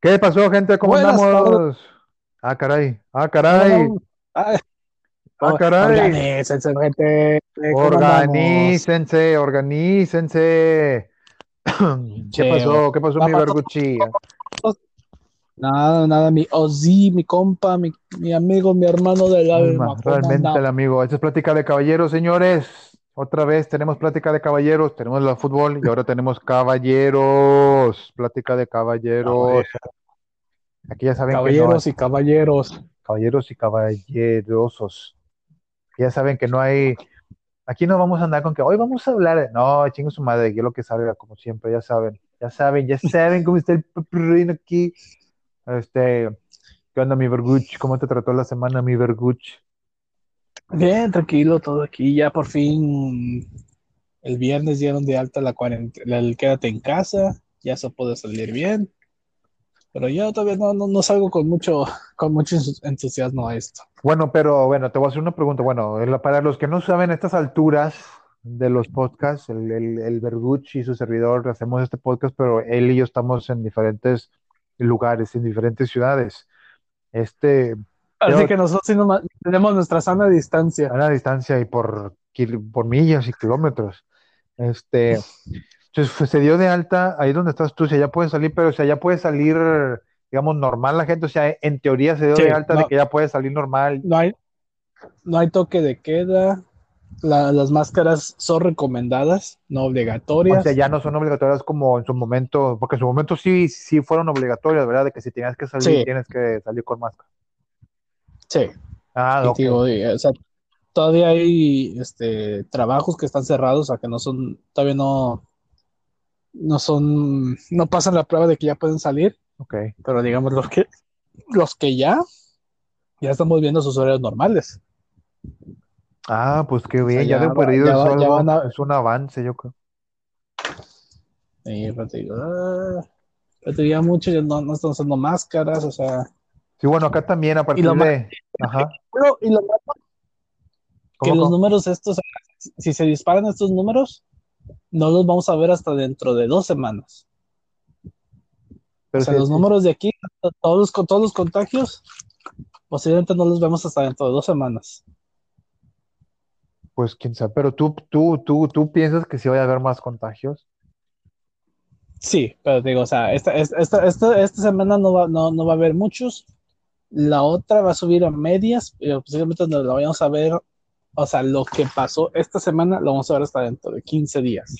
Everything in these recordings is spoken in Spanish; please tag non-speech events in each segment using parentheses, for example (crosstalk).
¿Qué pasó, gente? ¿Cómo Buenas andamos? Ah, caray. Ah, caray. Ah, Ah, caray. Organícense, gente. Organícense, organícense. ¿Qué pasó? ¿Qué pasó, mi papá, verguchi? Nada, nada, mi Ozzy, mi compa, mi, mi amigo, mi hermano del alma. ¿cómo Realmente el amigo. Esta es plática de caballeros, señores. Otra vez tenemos plática de caballeros, tenemos el fútbol y ahora tenemos caballeros. Plática de caballeros. Aquí ya saben que no Caballeros y caballeros. caballeros y caballerosos. Ya saben que no hay. Aquí no vamos a andar con que hoy vamos a hablar. No, chingo su madre, yo lo que salga, como siempre, ya saben. Ya saben, ya saben cómo está el aquí. Este, ¿qué onda, mi Verguch? ¿Cómo te trató la semana, mi Verguch? Bien, tranquilo, todo aquí. Ya por fin el viernes dieron de alta la cuarentena, el quédate en casa, ya se puede salir bien. Pero yo todavía no, no, salgo con mucho, con mucho entusiasmo a esto. Bueno, pero bueno, te voy a hacer una pregunta. Bueno, para los que no saben, estas alturas de los podcasts, el, el, el Verguch y su servidor hacemos este podcast, pero él y yo estamos en diferentes lugares, en diferentes ciudades. Este, Así Yo- que nosotros sí nomás tenemos nuestra sana distancia. a una distancia y por, por millas y kilómetros. Este, entonces fue- se dio de alta ahí donde estás tú, o sea, ya puedes salir, pero o sea, ya puede salir, digamos, normal la gente, o sea, en teoría se dio Sí, de alta de que ya puede salir normal. No hay, no hay toque de queda. La- las máscaras son recomendadas, no O obligatorias. sea, ya no son obligatorias como en su momento, porque en su momento sí, sí fueron obligatorias, ¿verdad? De que si tenías que salir, Sí. tienes que salir con máscara. Sí. Ah, Y ok. digo, y, o sea, todavía hay este, trabajos que están cerrados, o sea, que no son, todavía no, no son, no pasan la prueba de que ya pueden salir, ok. pero digamos los que, los que ya, ya estamos viendo sus horarios normales. Ah, pues qué sea, bien, ya ya de perdido ya es va- ya algo- van a- es un avance, yo creo. Y pero te digo, ah, pero te digo, mucho, ya no, no están usando máscaras, o sea, Sí, bueno, acá también a partir de... Ajá. pero, y lo malo que ¿Cómo, los números estos, si se disparan estos números, no los vamos a ver hasta dentro de dos semanas. Pero o sea, sí, los sí, números de aquí, todos los, todos los contagios, posiblemente no los vemos hasta dentro de dos semanas. Pues quién sabe, pero tú, tú, tú, tú piensas que sí vaya a haber más contagios. Sí, pero digo, o sea, esta, esta, esta, esta, esta semana no va, no, no va a haber muchos. La otra va a subir a medias, pero posiblemente no lo vayamos a ver. O sea, lo que pasó esta semana lo vamos a ver hasta dentro de 15 días.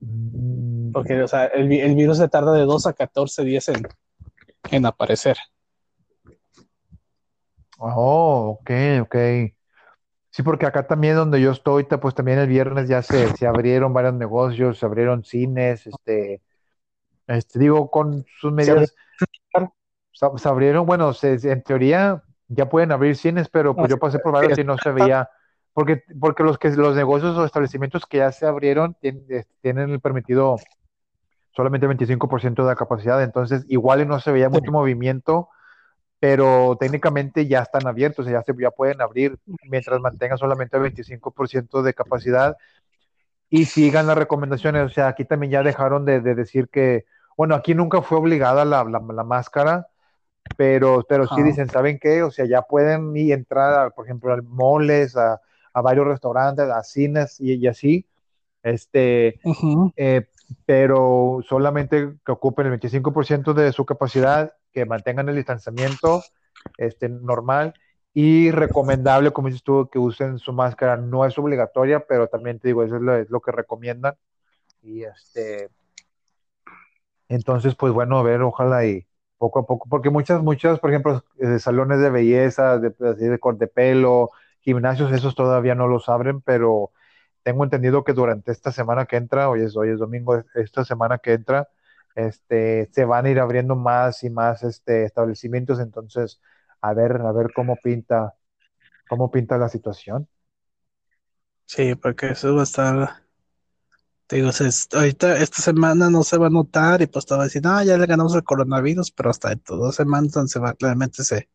Mm, Porque, o sea, el, vi- el virus se tarda de 2 a 14 días en, en aparecer. Oh, ok, ok. Sí, porque acá también donde yo estoy, pues también el viernes ya se, se abrieron varios negocios, se abrieron cines, este, este, digo, con sus medidas, se, abrieron, bueno, se- en teoría ya pueden abrir cines, pero pues No, yo pasé por varios y no se veía, porque, porque los que los negocios o establecimientos que ya se abrieron tien- tienen el permitido solamente 25% de la capacidad, entonces igual no se veía mucho movimiento, pero técnicamente ya están abiertos, ya, se, ya pueden abrir mientras mantengan solamente el 25% de capacidad y sigan las recomendaciones, o sea, aquí también ya dejaron de, de decir que, bueno, aquí nunca fue obligada la, la, la máscara, pero, pero sí Ajá. dicen, ¿saben qué? O sea, ya pueden ir entrar, a, por ejemplo, a moles, a, a varios restaurantes, a cines y, y así, este, Ujú. eh, pero solamente que ocupen el 25% de su capacidad, que mantengan el distanciamiento este, normal y recomendable, como dices tú, que usen su máscara. No es obligatoria, pero también te digo, eso es lo, es lo que recomiendan. Y este, entonces, pues bueno, a ver, ojalá y poco a poco, porque muchas, muchas, por ejemplo, eh, salones de belleza, de, de corte pelo, gimnasios, esos todavía no los abren, pero tengo entendido que durante esta semana que entra, hoy es, hoy es domingo, esta semana que entra, este, se van a ir abriendo más y más este, establecimientos, entonces, a ver, a ver cómo pinta, cómo pinta la situación. Sí, porque eso va a estar. Te digo, se- ahorita esta semana no se va a notar y pues te va a no, ya le ganamos el coronavirus, pero hasta dentro de dos semanas se va, realmente se,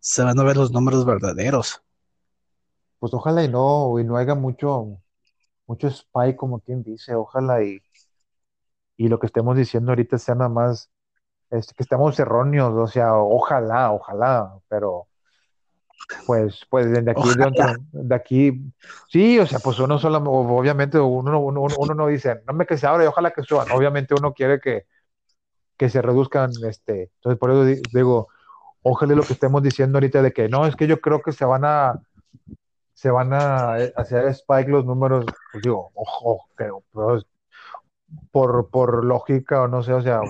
se van a ver los números verdaderos. Pues ojalá y no, y no haya mucho, mucho spy como quien dice, ojalá y, y lo que estemos diciendo ahorita sea nada más este, que estamos erróneos, o sea, ojalá, ojalá, pero pues, pues de aquí, de, de, aquí, sí, o sea, pues uno solo, obviamente uno, uno, uno, no dice, no me que se abra y ojalá que suban, obviamente uno quiere que, que se reduzcan, este, entonces por eso digo, ojalá lo que estemos diciendo ahorita de que no, es que yo creo que se van a, se van a eh, hacer spike los números, pues digo, ojo, pero, por, por lógica o no sé, o sea,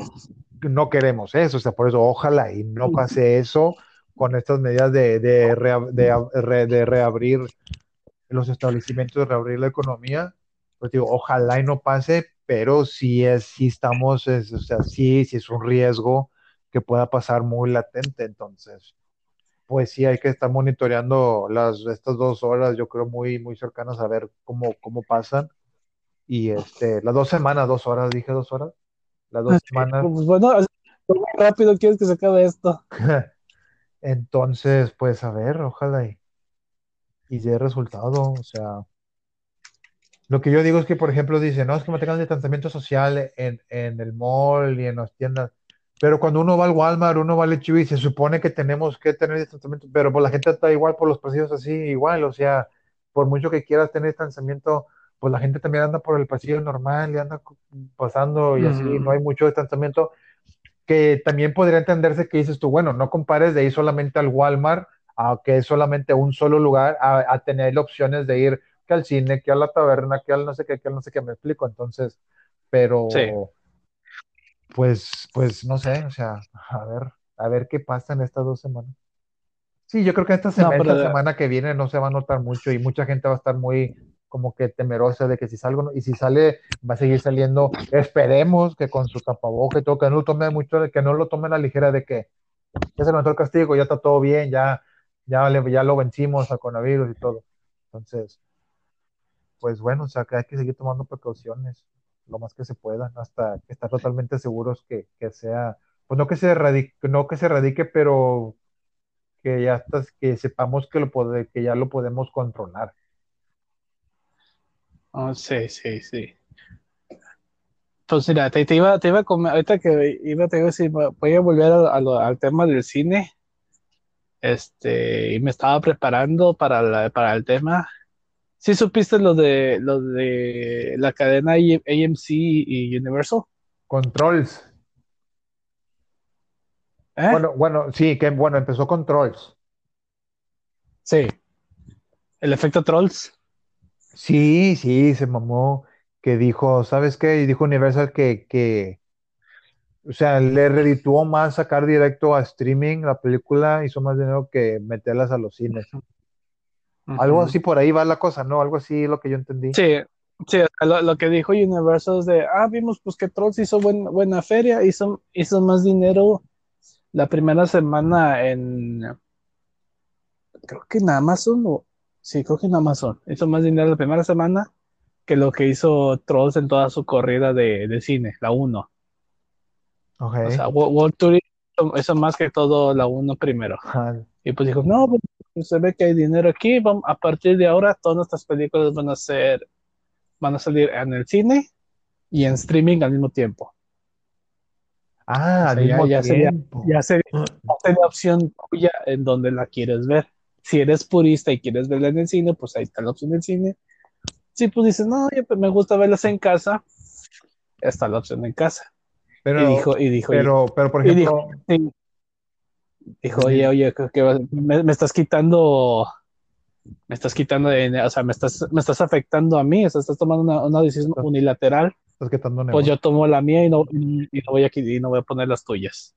no queremos eso, o sea, por eso ojalá y no pase eso con estas medidas de, de, de, reabrir los establecimientos, de reabrir la economía, pues digo, ojalá y no pase, pero sí es, sí estamos, o sea, sí, sí es un riesgo que pueda pasar muy latente, entonces, pues sí hay que estar monitoreando las, estas dos horas, yo creo muy, muy cercanas a ver cómo, cómo pasan. Y este, las dos semanas, dos horas, dije dos horas. Las dos semanas. Pues bueno, rápido quieres que se acabe esto. (laughs) Entonces, pues a ver, ojalá y, y dé resultado. O sea, lo que yo digo es que, por ejemplo, dice, no, es que me tengan distanciamiento social en, en el mall y en las tiendas. Pero cuando uno va al Walmart, uno va al HB, se supone que tenemos que tener distanciamiento, pero pues la gente está igual por los pasillos así, igual, o sea, por mucho que quieras tener distanciamiento, pues la gente también anda por el pasillo normal y anda pasando y así, no hay mucho distanciamiento, que también podría entenderse que dices tú, bueno, no compares de ir solamente al Walmart, a que es solamente un solo lugar, a, tener opciones de ir que al cine, que a la taberna, que al no sé qué, que al no sé qué, me explico, entonces, pero pues, pues no sé, o sea, a ver, a ver qué pasa en estas dos semanas. Sí, yo creo que esta, semana, semana que viene no se va a notar mucho y mucha gente va a estar muy como que temerosa de que si salgo y si sale va a seguir saliendo. Esperemos que con su tapaboca y todo, que no lo tome mucho, que no lo tome a la ligera de que ya se levantó el castigo, ya está todo bien, ya, ya, ya lo vencimos al coronavirus y todo. Entonces, pues bueno, o sea que hay que seguir tomando precauciones lo más que se pueda, hasta estar totalmente seguros que, sea, pues no que se erradique, no que se erradique, pero que ya estás, que sepamos que lo que ya lo podemos controlar. Oh, sí, sí, sí. Pues mira, te, iba, te iba a comer, ahorita que iba, te iba a decir, voy a volver al tema del cine. Este, y me estaba preparando para, para el tema ¿Sí supiste lo de lo de la cadena AMC y Universal? Controls. ¿Eh? Bueno, bueno, sí, que bueno, empezó con Trolls. Sí. El efecto Trolls. Sí, sí, se mamó. Que dijo, ¿sabes qué? Y dijo Universal que, que o sea, le redituó más sacar directo a streaming la película, hizo más dinero que meterlas a los cines. Algo así por ahí va la cosa, ¿no? Algo así lo que yo entendí. Sí, sí, lo, que dijo Universal es de, ah, vimos pues que Trolls hizo buena feria, hizo, hizo más dinero la primera semana en, creo que en Amazon, o, sí, creo que en Amazon, hizo más dinero la primera semana que lo que hizo Trolls en toda su corrida de, cine, la 1. Okay. O sea, World Tour hizo más que todo la 1 primero. Y pues dijo, no, pues se ve que hay dinero aquí, vamos, a partir de ahora todas nuestras películas van a ser, van a salir en el cine y en streaming al mismo tiempo. Ah, al mismo ya, tiempo. Sería, ya, sería, opción tuya en donde la quieres ver. Si eres purista y quieres verla en el cine, pues ahí está la opción del cine. Si pues dices, no, pues me gusta verlas en casa, está la opción en casa. Pero, y dijo, y dijo, pero, pero por ejemplo, Dijo, oye, oye, que me, estás quitando, me estás quitando, de, o sea, me estás, me estás afectando a mí, o sea, estás tomando una, decisión unilateral. pues yo tomo la mía y no, y, no voy aquí y no voy a poner las tuyas.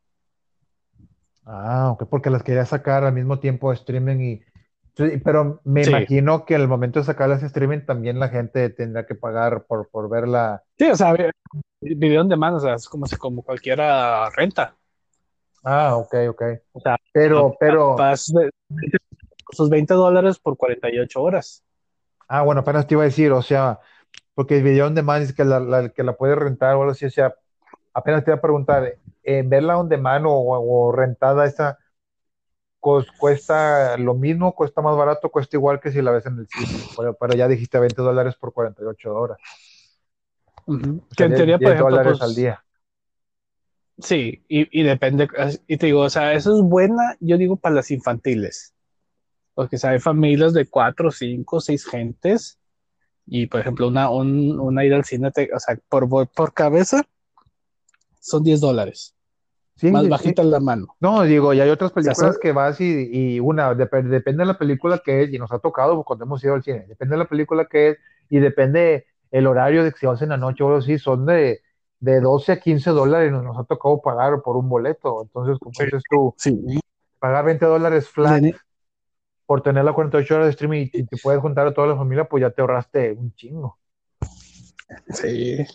Ah, ok, porque las quería sacar al mismo tiempo streaming y pero me imagino que al momento de sacarlas streaming también la gente tendrá que pagar por, por verla. Sí, o sea, video en demanda, o sea, es como, como cualquiera renta. Ah, ok, ok. O sea, pero, pero. sus 20 dólares por 48 horas. Ah, bueno, apenas te iba a decir, o sea, porque el video on demand es que la, que la puedes rentar o algo así, o sea, apenas te iba a preguntar, ¿en verla on demand o, o rentada esa cuesta lo mismo, cuesta más barato, cuesta igual que si la ves en el sitio? Pero, ya dijiste 20 dólares por 48 horas. Que en teoría, por ejemplo, dólares pues, al día Sí, y, y depende, y te digo, o sea, eso es buena, yo digo, para las infantiles. Porque o sea, hay familias de cuatro, cinco, seis gentes. Y por ejemplo, una, un- una ida al cine, te- o sea, por, por cabeza son 10 dólares. Sí, Más sí, bajita en la mano. No, digo, y hay otras películas que vas y, y una, dep- depende de la película que es, y nos ha tocado cuando hemos ido al cine, depende de la película que es, y depende el horario de que si vas en la noche o algo así, son de, de 12 a 15 dólares, nos, nos ha tocado pagar por un boleto. Entonces, como Sí. dices tú, Sí. pagar 20 dólares flat por tener las 48 horas de streaming y, y te puedes juntar a toda la familia, pues ya te ahorraste un chingo. Sí.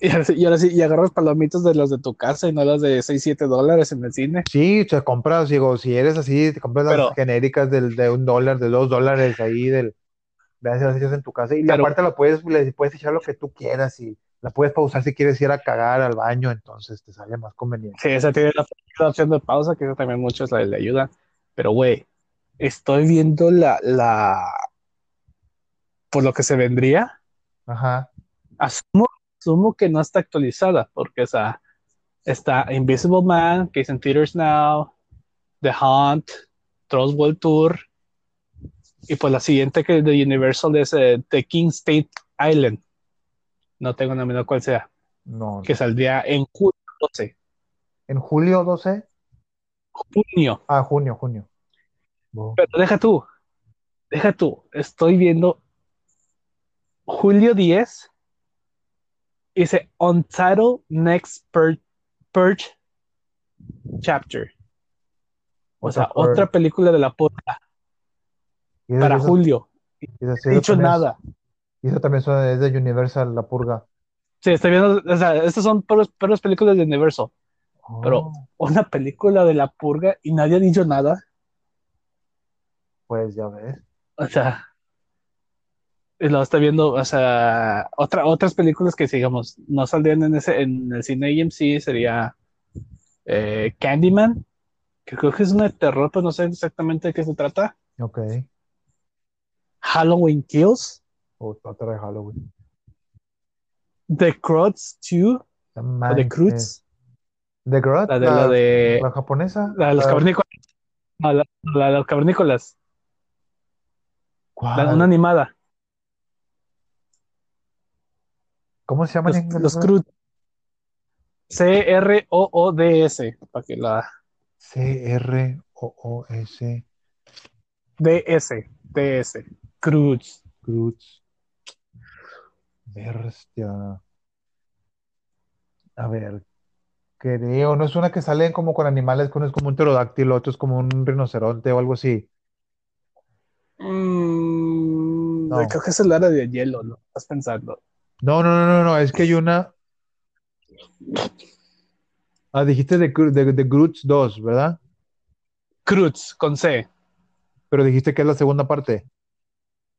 Y ahora, sí, y ahora sí, y agarras palomitas de las de tu casa y no las de 6, 7 dólares en el cine. Sí, te compras, digo, si eres así, te compras las genéricas del, de un dólar, de dos dólares ahí, del, las hechas en tu casa. Y Pero- aparte la puedes, le puedes echar lo que tú quieras y la puedes pausar si quieres ir a cagar al baño, entonces te sale más conveniente. Sí, esa tiene la, la opción de pausa, que eso también muchos le, le ayudan. Pero, güey, estoy viendo la, la. Por lo que se vendría, Ajá. Asumo, asumo que no está actualizada, porque o sea, está Invisible Man, que es en Theaters Now, The Hunt, Trolls World Tour, y pues la siguiente que es de Universal es eh, The King State Island. No tengo la menor cuál sea, No, que saldría en junio 12. en julio 12, Junio. ah, junio, junio. Pero deja tú, deja tú, estoy viendo julio 10, dice Untitled Next Pur- Purge Chapter. O sea, Otra otra película de la puta para esa- julio. he dicho también nada. Y eso también son- es de Universal, La Purga. Sí, estoy viendo, o sea, estas son puras películas de Universal. Pero- Oh, Una película de la purga y nadie ha dicho nada. pues ya ves. O sea, lo está viendo, o sea, otra, otras películas que digamos no saldrían en ese, en el cine AMC sería eh, Candyman, que creo que es una de terror, pero no sé exactamente de qué se trata. Ok. Halloween Kills, O otra de Halloween. The Croods 2, No o The. Croods, The la de la de la japonesa. la de los La- cavernícolas. No, la, de los cavernícolas, una animada. ¿Cómo se llama Los, en inglés? los Croods. C-R-O-O-D-S, para que la C-R-O-O-S. D-S, D-S, Croods. Cruz. Bestia. A ver, creo, no es una que salen como con animales, uno es como un pterodáctilo, otro es como un rinoceronte o algo así. Mm, No. Creo que es el área de hielo, ¿no? Estás pensando. No, no, no, no, no, es que hay una. Ah, dijiste de, de, de Groots 2, ¿verdad? Cruz, con C. Pero dijiste que es la segunda parte.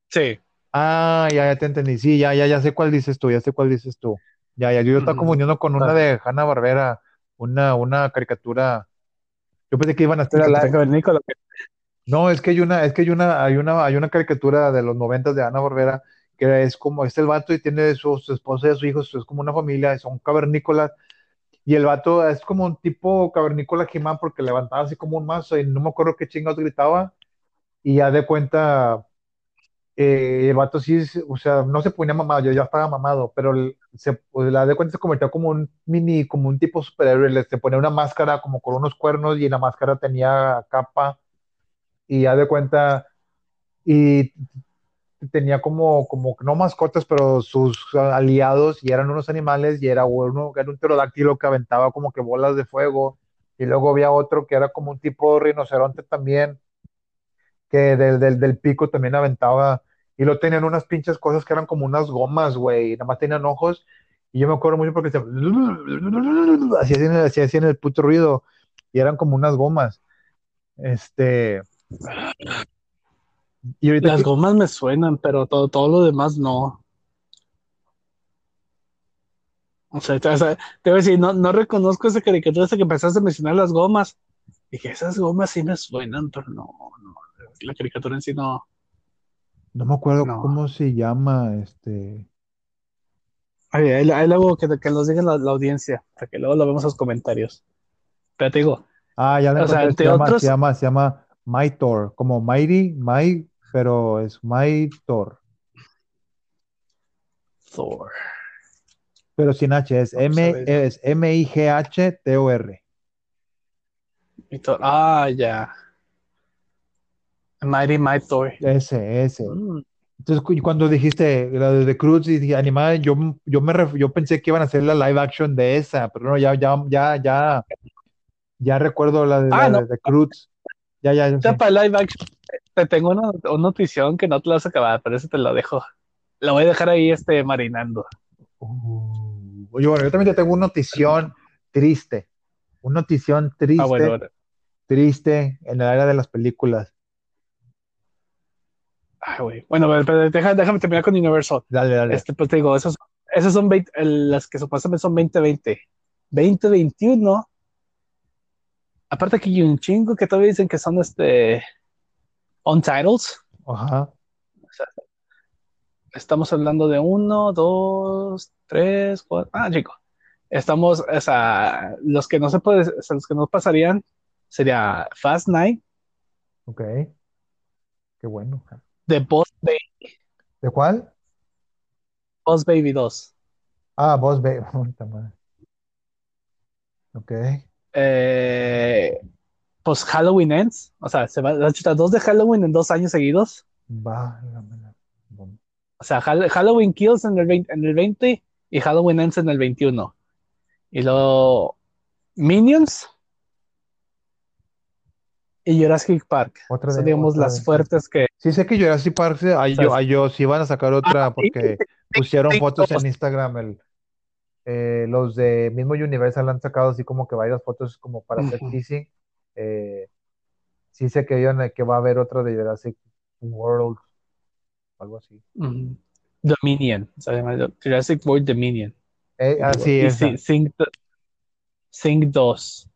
Sí. Ah, ya, ya te entendí. Sí, ya, ya, ya sé cuál dices tú, ya sé cuál dices tú. Ya, ya, yo lo estaba Ujú. confundiendo con una de Hanna-Barbera, una, una caricatura. Yo pensé que iban a hacer a la- No, es que hay una, es que hay una, hay una, hay una caricatura de los noventas de Hanna-Barbera que es como, es el vato y tiene su, su esposa y sus hijos, es como una familia, son cavernícolas, y el vato es como un tipo cavernícola He-Man porque levantaba así como un mazo y no me acuerdo qué chingados gritaba, y ya de cuenta, eh, el vato sí, o sea, no se ponía mamado, yo ya estaba mamado, pero se, pues, la de cuenta se convirtió como un mini, como un tipo superhéroe, le- se ponía una máscara como con unos cuernos y la máscara tenía capa. Y ya de cuenta, y tenía como, como, no mascotas, pero sus aliados, y eran unos animales, y era uno, era un pterodáctilo que aventaba como que bolas de fuego, y luego había otro que era como un tipo rinoceronte también, que del, del, del pico también aventaba, y lo tenían unas pinches cosas que eran como unas gomas, güey, nada más tenían ojos, y yo me acuerdo mucho porque se... (laughs) hacían, hacían el puto ruido, y eran como unas gomas. Este. Y ahorita Las que- gomas me suenan, pero todo, todo lo demás no. O sea, te, o sea, te voy a decir, no, no reconozco esa caricatura hasta que empezaste a mencionar las gomas. Dije, esas gomas sí me suenan, pero no, no. La caricatura en sí no. no me acuerdo No. cómo se llama, este. Ay, ahí, ahí luego que, que nos digan la, la audiencia, para que luego lo vemos en los comentarios. pero te digo, Ah, ya la o sea. Se llama, se llama, se llama Mytor, como Mighty, My, pero es Mytor. Thor. Pero sin H, es M-I-G-H-T-O-R. Thor. Ah, ya. Mighty Might Thor. Ese, ese. Mm. Entonces, cu- cuando dijiste la de The Cruz y dije animada, yo, yo, me ref- yo pensé que iban a hacer la live action de esa, pero no, ya, ya, ya, ya, ya recuerdo la de, Ah, la no. de The Cruz. Ya, ya, ya sé. para live action, te tengo una, una notición que no te la vas a acabar, pero eso te lo dejo. Lo voy a dejar ahí este marinando. Uh, oye, bueno, yo también te tengo una notición triste. Una notición triste, Ah, bueno, triste en el área de las películas. Ay, güey. Bueno, pero, pero deja- déjame terminar con Universal. Dale, dale. Este, pues te digo, esos, esas son 20 el- las que supuestamente son 2020. 2021. Aparte que hay un chingo que todavía dicen que son este on titles. Ajá. Estamos hablando de uno, dos, tres, cuatro. Ah, chico. Estamos, o sea, los que no se puede, o sea, los que no pasarían sería Fast Night, Ok. Qué bueno. The Boss, Ba- ¿De cuál? Boss Baby 2. Ah, Boss Baby. (laughs) Ok. Eh, pues Halloween Ends, o sea, se va a chutar dos de Halloween en dos años seguidos. Va. la- la- bom. O sea, Hall- Halloween Kills en el 20, en el 20 y Halloween Ends en el 21. Y luego Minions y Jurassic Park. Otra Son, de- digamos, otra las fuertes que. Sí, sé que Jurassic Park, sí, a, yo, sí van a sacar otra porque (laughs) pusieron fotos en Instagram. El, eh, los de mismo Universal han sacado así como que varias fotos como para hacer teasing. Eh, sí sé que, a- que va a haber otra de Jurassic World, algo así. Ujú. Dominion. se llama Jurassic World Dominion. Eh, sí, y esa. Sing, Sing, Sing 2.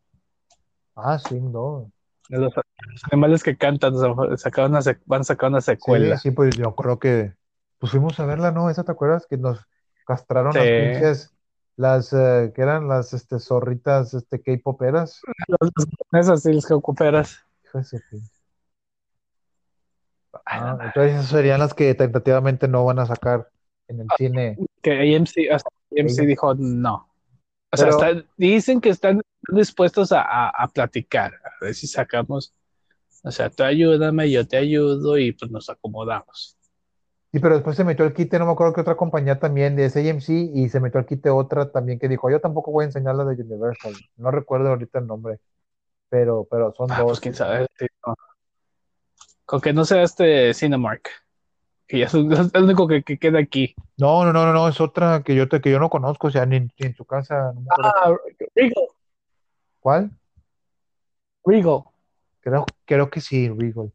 Ah, no. De los los animales que cantan, sacaron una van a sacar una secuela. sí, pues yo creo que pues fuimos a verla, ¿no? ¿Esa te acuerdas? Que nos castraron las Sí. pinches, las eh, que eran las este, zorritas este, K-poperas. Esas sí, las pinche. Ah, entonces esas serían las que tentativamente no van a sacar en el cine. Que AMC, hasta AMC dijo no. O sea, dicen que están dispuestos a, a- a platicar, a ver si sacamos. O sea, tú ayúdame, yo te ayudo y pues nos acomodamos. Sí, pero después se metió el quite, no me acuerdo que otra compañía también de ese AMC y se metió al quite otra también que dijo, yo tampoco voy a enseñar la de Universal. No recuerdo ahorita el nombre, pero, pero son Ah, dos. pues quién sabe. sí, no. Con que no sea este Cinemark, que ya (laughs) es, el único que, que queda aquí. No, no, no, no, no, es otra que yo, te, que yo no conozco, o sea, ni, ni en su casa, no me acuerdo. Ah, Regal. ¿Cuál? Regal. Creo, creo que sí, Regal.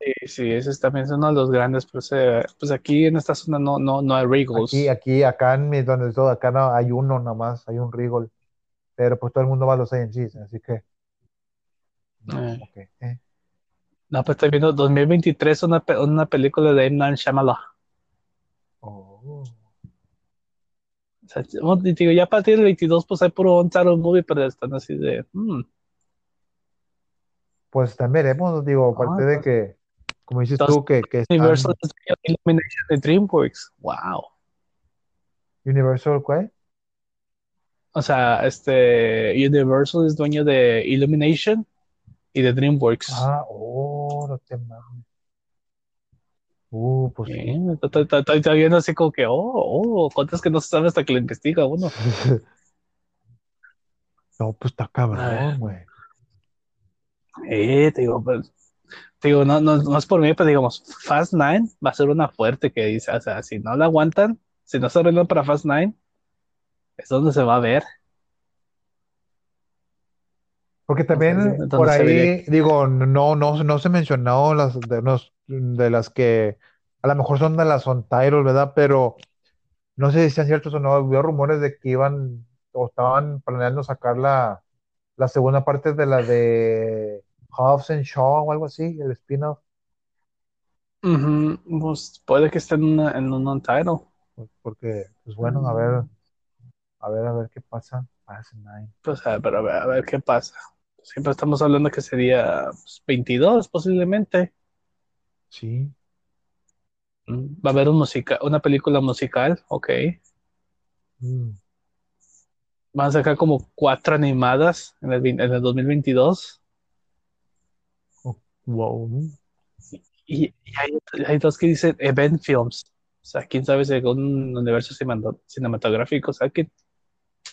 Sí, sí, ese es también es uno de los grandes, pues, eh, pues aquí en esta zona no, no, no hay Regals. Aquí, aquí, acá en mi, donde estoy, acá no, hay uno nada más, hay un Regal. Pero pues todo el mundo va a los AMCs, así que. no, Eh. ok, eh. No, pues estoy viendo 2023, una, una película de M. Shyamalan. Oh. O sea, digo, ya a partir del 22, pues hay puro on-title movie, pero están así de. mm. Pues también veremos, digo, aparte de que, como dices tú, que, que están- Universal es dueño de Illumination de DreamWorks. Wow. Universal, ¿cuál? O sea, este Universal es dueño de Illumination y de DreamWorks. Ah, oh, no te mames. Uh, pues sí. Estoy viendo así como que, oh, oh, cuántas que no se sabe hasta que lo investiga uno. (laughs) No, pues está cabrón, güey. Eh, te digo, pues, digo, no, no, no es por mí, pero digamos, Fast Nine va a ser una fuerte que dice, o sea, si no la aguantan, si no se arreglan para Fast Nine, es donde se va a ver. Porque también Entonces, por entonces ahí, digo, no, no, no se mencionó las de, unos- de las que a lo mejor son de las on title, ¿verdad? Pero no sé si sean ciertos o no. Hubo rumores de que iban o estaban planeando sacar la, la segunda parte de la de Hobbs and Shaw o algo así, el spin-off. Pues puede que esté en, una- en un non-title. Pues, Porque, pues bueno, a ver, a ver, a ver qué pasa. Pues a ver, a ver, a ver qué pasa. Siempre estamos hablando que sería pues, 22 posiblemente. Sí. Mm, Va a haber un musica una película musical, ok. Mm. Van a sacar como cuatro animadas en el, en el 2022. Wow. Y, y hay, hay dos que dicen Event Films. O sea, quién sabe si algún universo cinemat- cinematográfico saquen.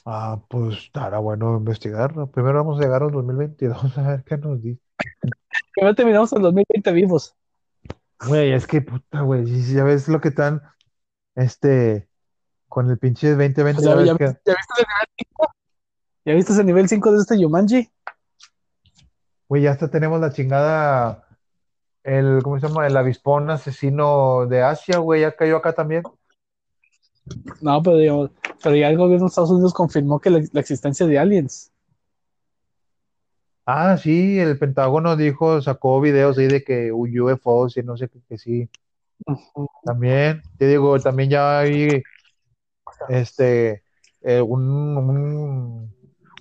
Ah, pues estará bueno investigar. Primero vamos a llegar al 2022 a ver qué nos dice. Primero terminamos el 2020 vivos. Güey, es que puta, güey, ya ves lo que están, este, con el pinche 2020, Pues ya que, ¿ya viste el nivel 5? ¿Ya viste el nivel 5 de este Yumanji? Güey, ya hasta tenemos la chingada, el, ¿cómo se llama? El avispón asesino de Asia, güey, ya cayó acá también. No, pero, digamos, pero ya el gobierno de Estados Unidos confirmó que la, la existencia de aliens. Ah, sí, el Pentágono dijo, sacó videos ahí de que UFOs y no sé qué, que sí. También, te digo, también ya hay este eh, un, un,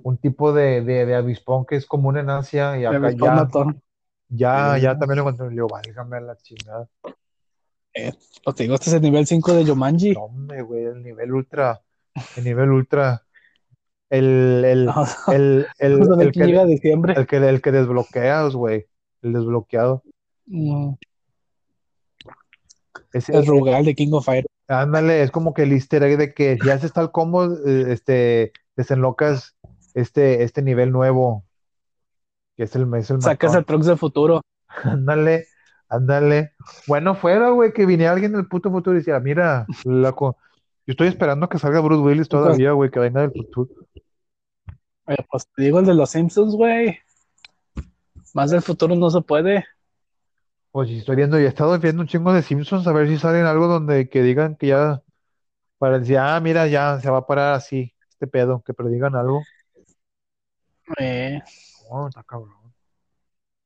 un tipo de, de, de avispón que es común en Asia y acá ya, matón. ya, ya también lo encontré. Le digo, válgame la chingada. Pues te digo, este es el nivel 5 de Yumanji. No, güey, el nivel ultra, el nivel ultra, el, el, (laughs) el, el, el que, llega diciembre. el que, el que desbloqueas, güey, el desbloqueado. Mm, Ese, el Rugal de King of Fire. Ándale, es como que el easter egg de que si haces tal combo, eh, este, desenlocas este, este nivel nuevo, que es el, es el Sacas matón. el Trunks del futuro. (laughs) Ándale, ándale. Bueno, fuera, güey, que viniera alguien del puto futuro y decía, mira, loco, yo estoy esperando que salga Bruce Willis todavía, güey, que venga del futuro. Eh, pues te digo el de los Simpsons, güey. Más del futuro no se puede. Pues si estoy viendo, ya he estado viendo un chingo de Simpsons, a ver si salen algo donde que digan que ya, para decir, ah, mira, ya se va a parar así, este pedo, que predigan algo. Eh, está cabrón.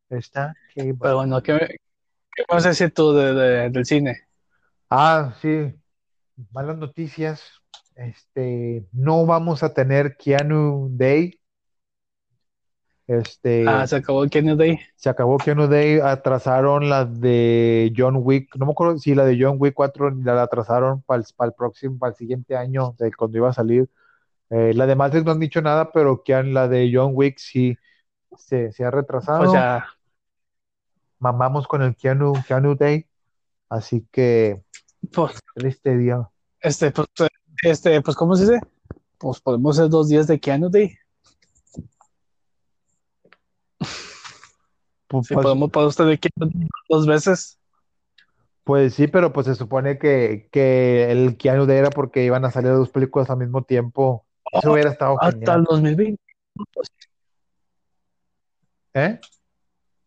Está que pero bueno, ¿qué, qué vas a decir tú de- de- del cine? Ah, sí, malas noticias. Este, no vamos a tener Keanu Day. Este, Ah, se acabó el Kenny Day. se acabó Keanu Day, atrasaron la de John Wick. No me acuerdo si la de John Wick 4 la atrasaron para el, próximo, para el siguiente año, de cuando iba a salir. Eh, la de Matrix no han dicho nada, pero Keanu- la de John Wick sí se, se ha retrasado. Pues ya, Mamamos con el Keanu, Keanu Day. Así que, pues, triste día. este, pues, este, pues, ¿cómo se dice? Pues podemos hacer dos días de Keanu Day. Pues- podemos para usted de Keanu Day dos veces. Pues sí, pero pues se supone que, que el Keanu Day era porque iban a salir dos películas al mismo tiempo. Eso hubiera estado Hasta el genial. 2020. ¿Eh?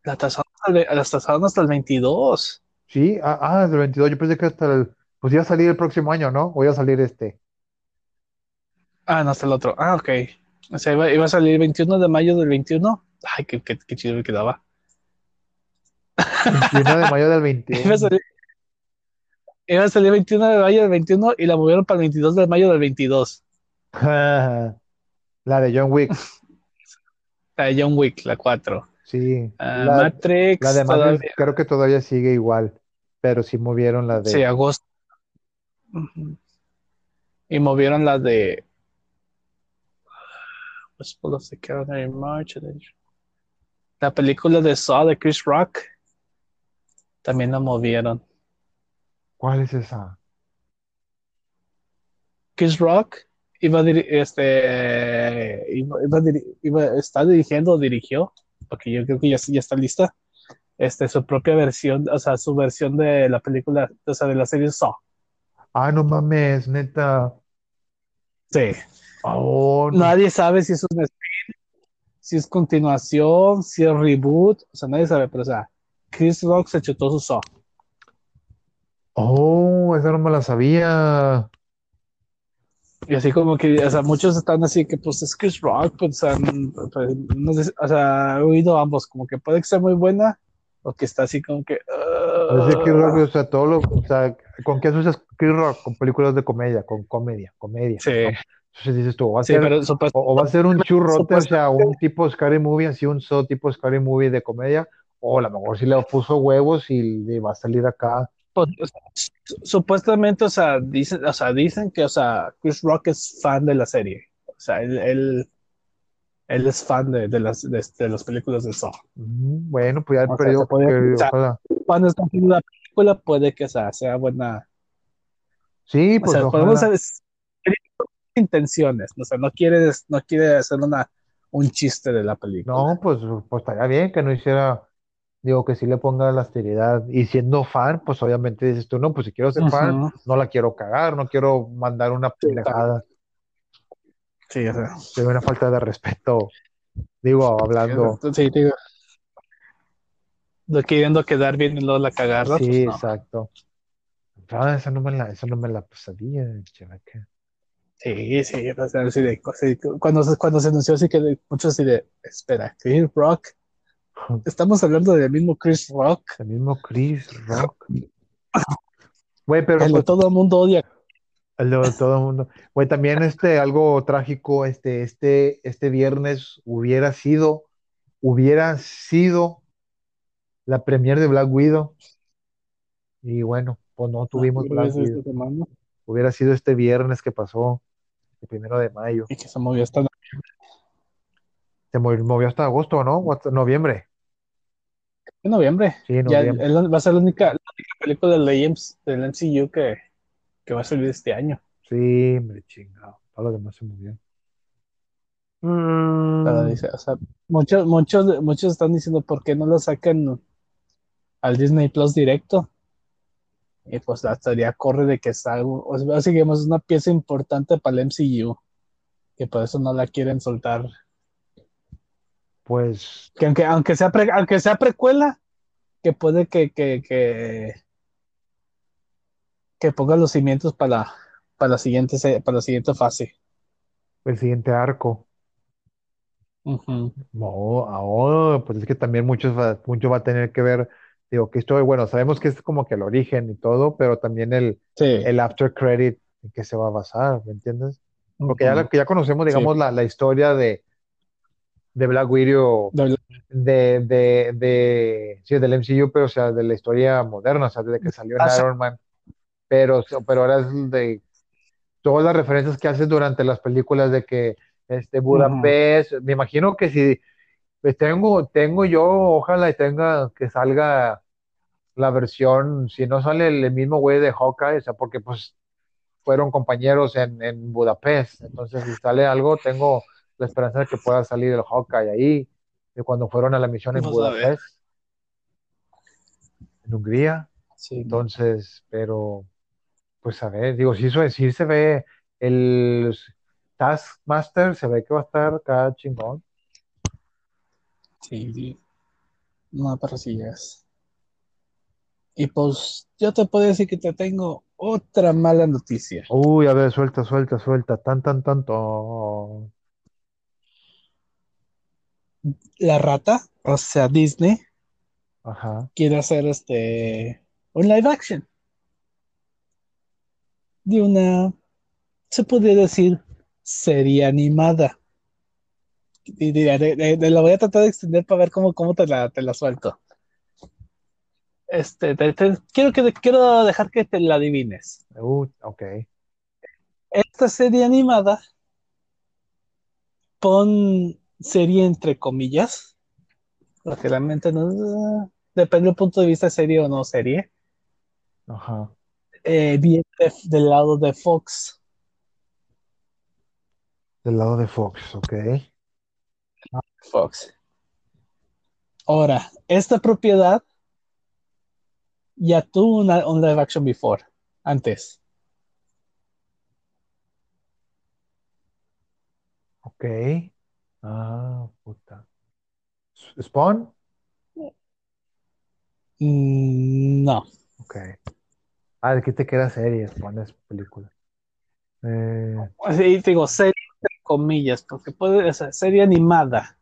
La tasaron hasta el, hasta el 22. Sí, ah, ah, del 22. Yo pensé que hasta el. Pues iba a salir el próximo año, ¿no? O iba a salir este. Ah, no, hasta el otro. Ah, ok. O sea, iba, iba a salir el 21 de mayo del 21. Ay, qué, qué, qué chido me quedaba. 21 de mayo del (laughs) Iba a 21. salir, iba a salir el 21 de mayo del 21 y la movieron para el 22 de mayo del 22. (laughs) (laughs) La de John Wick. La de John Wick, la 4. Sí. Ah, La, Matrix, la de Matrix todavía. creo que todavía sigue igual. Pero sí movieron la Sí, de. agosto. Ujú. Y movieron la de. Pues La película de Saw de Chris Rock. También la movieron. ¿Cuál es esa? Chris Rock iba este iba, iba está dirigiendo o dirigió, porque yo creo que ya, ya está lista. Este, su propia versión, o sea, su versión de la película, o sea, de la serie Saw. Ah, no mames, neta. Sí. Oh, no. Nadie sabe si es un spin, si es continuación, si es reboot, o sea, nadie sabe, pero o sea, Chris Rock se chutó su Saw. Oh, esa no me la sabía. Y así como que, o sea, muchos están así que, pues es Chris Rock, pues, o sea, n- pues, no sé, o sea, he oído ambos, como que puede que sea muy buena, o que está así como que. Es de Chris Rock, "Ugh". o sea, todo lo, o sea, ¿con qué asocias Chris Rock? Con películas de comedia, con comedia, comedia. Sí. Entonces dices tú, va a Sí, ser, pero o, o va a ser un churrote, o sea, un tipo Scary Movie, así un so tipo Scary Movie de comedia, o a lo mejor sí le puso huevos y le va a salir acá. Pues, o sea, su- supuestamente, o sea, dicen, o sea, dicen que, o sea, Chris Rock es fan de la serie. O sea, él, él, él es fan de, de las, de, de las películas de Saw. Bueno, pues ya O sea, perdido se podría que pensar. ojalá. Cuando está haciendo la película, puede que o sea, sea buena. Sí, O pues sea, podemos saber intenciones. O sea, no quiere, no quiere hacer una, un chiste de la película. No, pues, pues estaría bien que no hiciera, digo, que sí le ponga la seriedad. Y siendo fan, pues obviamente dices tú, no, pues si quiero ser fan, Ujú. no la quiero cagar, no quiero mandar una pendejada. Sí, o sea, Sería una falta de respeto. Digo, hablando. sí, digo, de queriendo quedar bien y luego la cagarla, Sí, pues no. exacto. Ah, esa no me la, esa no me la pasaría, chavaca. Sí, sí, o sea, así de- así, cuando, se- cuando se anunció así que muchos así de, espera, Chris Rock, (laughs) estamos hablando del mismo Chris Rock, El mismo Chris Rock. Güey, pero el de pues, todo el mundo odia. el de todo el mundo. Güey, también este, algo trágico, este, este, este viernes hubiera sido, hubiera sido la premier de Black Widow. Y bueno, pues no tuvimos Pero Black es esta Widow. semana, Hubiera sido este viernes que pasó, el primero de mayo. y que se movió hasta Se movió, hasta agosto, ¿no? Noviembre. en noviembre. Sí, Ya noviembre. la- va a ser la única, la única película del, AMC del MCU que, que va a salir este año. Sí, hombre, chingado. Todo lo demás se movió. Mm, o sea, muchos, muchos, muchos están diciendo por qué no lo sacan al Disney Plus directo. Y pues la teoría corre de que es algo, o sea, es una pieza importante para el MCU, que por eso no la quieren soltar. Pues Que aunque, aunque sea pre- aunque sea precuela, que puede que, que, que, que ponga los cimientos para la, para la siguiente, para la siguiente fase. el siguiente arco. No, ahora, pues es que también muchos va, mucho va a tener que ver, digo, que esto, bueno, sabemos que es como que el origen y todo, pero también el, Sí. el after credit en que se va a basar, ¿me entiendes? Porque ya, conocemos, Sí. digamos, la, la historia de, de Black Widow, De- de, de, de, sí, del MCU, pero o sea, de la historia moderna, o sea, desde que salió en. Iron Man, pero, pero ahora es de todas las referencias que haces durante las películas de que este Budapest, me imagino que si pues tengo, tengo yo, ojalá y tenga que salga la versión, si no sale el, el mismo güey de Hawkeye, o sea, porque pues fueron compañeros en, en Budapest, entonces si sale algo, tengo la esperanza de que pueda salir el Hawkeye ahí, de cuando fueron a la misión en. Budapest, en Hungría. Sí. Entonces, pero, pues a ver, digo, si eso sí se ve el Taskmaster, se ve que va a estar cada chingón. Sí, sí. No, pero sí es. Y pues yo te puedo decir que te tengo otra mala noticia. Uy, a ver, suelta, suelta, suelta, tan, tan, tanto. La rata, o sea, Disney, Ajá. quiere hacer este un live action de una, se podría decir, serie animada. Y de, de- de- de- la voy a tratar de extender para ver cómo, cómo te la, te la suelto. Este, te- te- quiero, que, quiero dejar que te la adivines. Uh, ok. Esta serie animada, pon serie entre comillas, porque realmente no depende del punto de vista serie o no serie. Ajá. Eh, viene de- del lado de Fox. Del lado de Fox, ok. Fox. Ahora, esta propiedad ya tuvo una, un live action before, antes. Ok. Ah, puta. ¿Spawn? Mm, no. Ok. Ah, ¿de qué te queda serie? Spawn es película. Eh, Sí, digo, serie entre comillas, porque puede ser serie animada.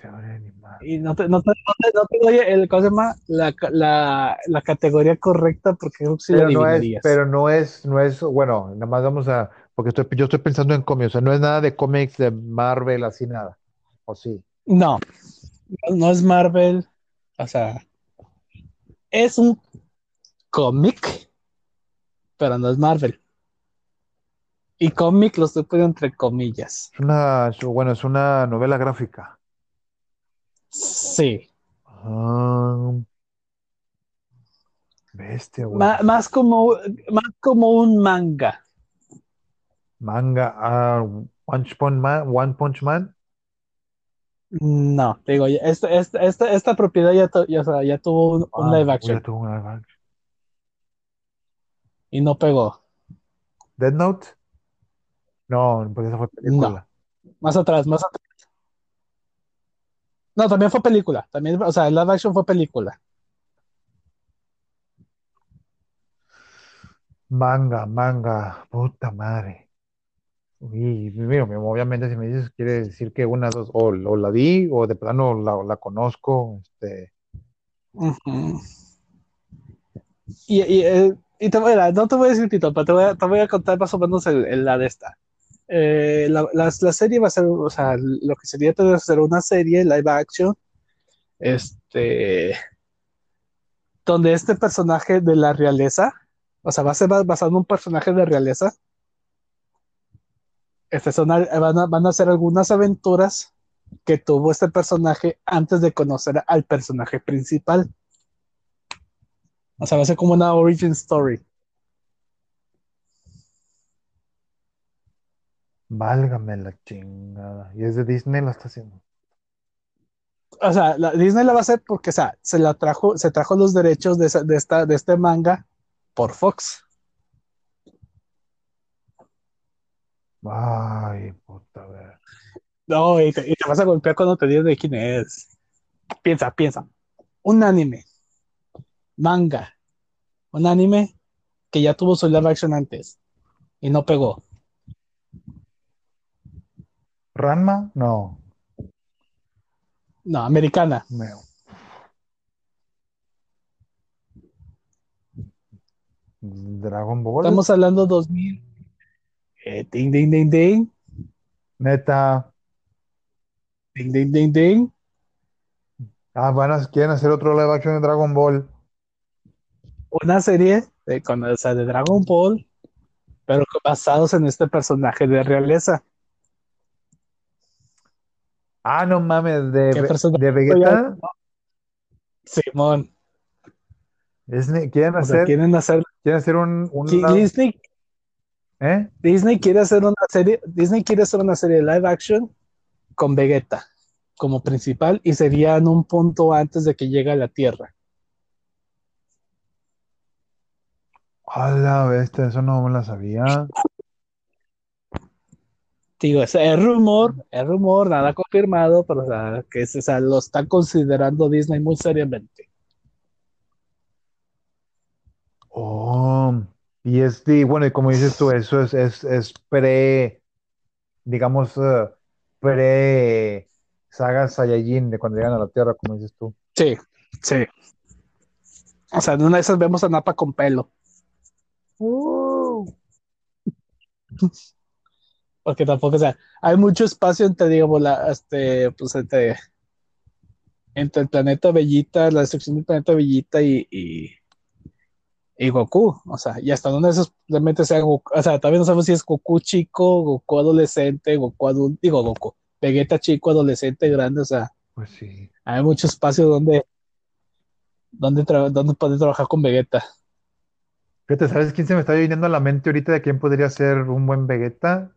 se abre animada. Y no te, no te, no te, no te doy el, ¿cómo se llama? La, la, la categoría correcta porque creo que sí la Pero no es, adivinarías. pero no es, no es, bueno, nada más vamos a, Porque estoy, yo estoy pensando en cómics, o sea, no es nada de cómics de Marvel, así nada. ¿O sí? No, no, es Marvel. O sea, es un cómic, pero no es Marvel. Y cómic lo estoy poniendo entre comillas. Es una, bueno, es una novela gráfica. Sí. Ah, bestia, güey. Más como, más como un manga. Manga, ah, One Punch Man, One Punch Man. No, te digo, esta, esta, esta, esta propiedad ya, tu- ya, o sea, ya tuvo un, Ah, live action ya tuvo un live action. y no pegó. Dead Note. No, pues esa fue película. Más atrás, más atrás. No, también fue película. También, o sea, el live action fue película. Manga, manga, puta madre. Uy, mira, obviamente si me dices, quiere decir que una, dos, o, la vi, o de plano la, conozco, este. Y, y, eh, y te, mira, no te voy a decir Tito, te voy a, te voy a contar más o menos el, la de esta. Eh, la, la, serie va a ser, o sea, lo que sería tener ser una serie live action, este, donde este personaje de la realeza, o sea, va a ser ba- basado en un personaje de realeza. Este, son, van, a, van a ser algunas aventuras que tuvo este personaje antes de conocer al personaje principal. O sea, va a ser como una origin story. válgame la chingada. Y es de Disney, la está haciendo. O sea, la- Disney la va a hacer porque, o sea, se la trajo, se trajo los derechos de, esa- de esta, de este manga por Fox. Ay, puta, ver. No, y te, y te vas a golpear cuando te digas de quién es. Piensa, piensa. Un anime, manga, un anime que ya tuvo su live action antes y no pegó. ¿Ranma? No. No, americana. Me- Dragon Ball. Estamos hablando 2000. Eh, ding, ding, ding, ding. Neta. Ding, ding, ding, ding. Ah, van a, quieren hacer otro live action de Dragon Ball. Una serie de, con, o sea, de Dragon Ball, pero basados en este personaje de realeza. Ah, no mames, de, de Vegeta. Simón. Disney- quieren O sea, hacer, quieren hacer. quieren hacer un, una- Disney, ¿eh? Disney quiere hacer una serie. Disney quiere hacer una serie de live action con Vegeta como principal y sería en un punto antes de que llegue a la Tierra. A la bestia, eso no me la sabía. Digo, es, es rumor, es rumor, nada confirmado, pero o sea, que o sea, lo está considerando Disney muy seriamente. Oh, y es, de- bueno, y como dices tú, eso es, es, es pre, digamos, eh, pre saga Saiyajin de cuando llegan a la Tierra, como dices tú. Sí, sí. O sea, en una de esas vemos a Napa con pelo. Porque tampoco, o sea, hay mucho espacio entre, digamos, la, este, pues entre, entre el planeta Bellita, la destrucción del planeta Bellita y, y, y Goku. O sea, y hasta donde esos realmente sea Goku. O sea, todavía no sabemos si es Goku chico, Goku adolescente, Goku adulto, digo Goku, Vegeta chico, adolescente, grande, o sea, Pues sí. hay mucho espacio donde, donde, tra- donde poder trabajar con Vegeta. Fíjate, ¿sabes quién se me está viniendo a la mente ahorita de quién podría ser un buen Vegeta?